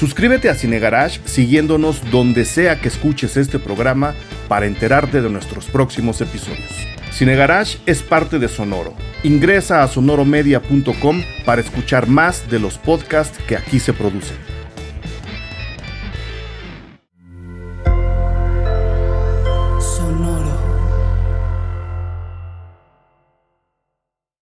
Suscríbete a Cine Garage siguiéndonos donde sea que escuches este programa para enterarte de nuestros próximos episodios. Cine Garage es parte de Sonoro. Ingresa a sonoromedia.com para escuchar más de los podcasts que aquí se producen.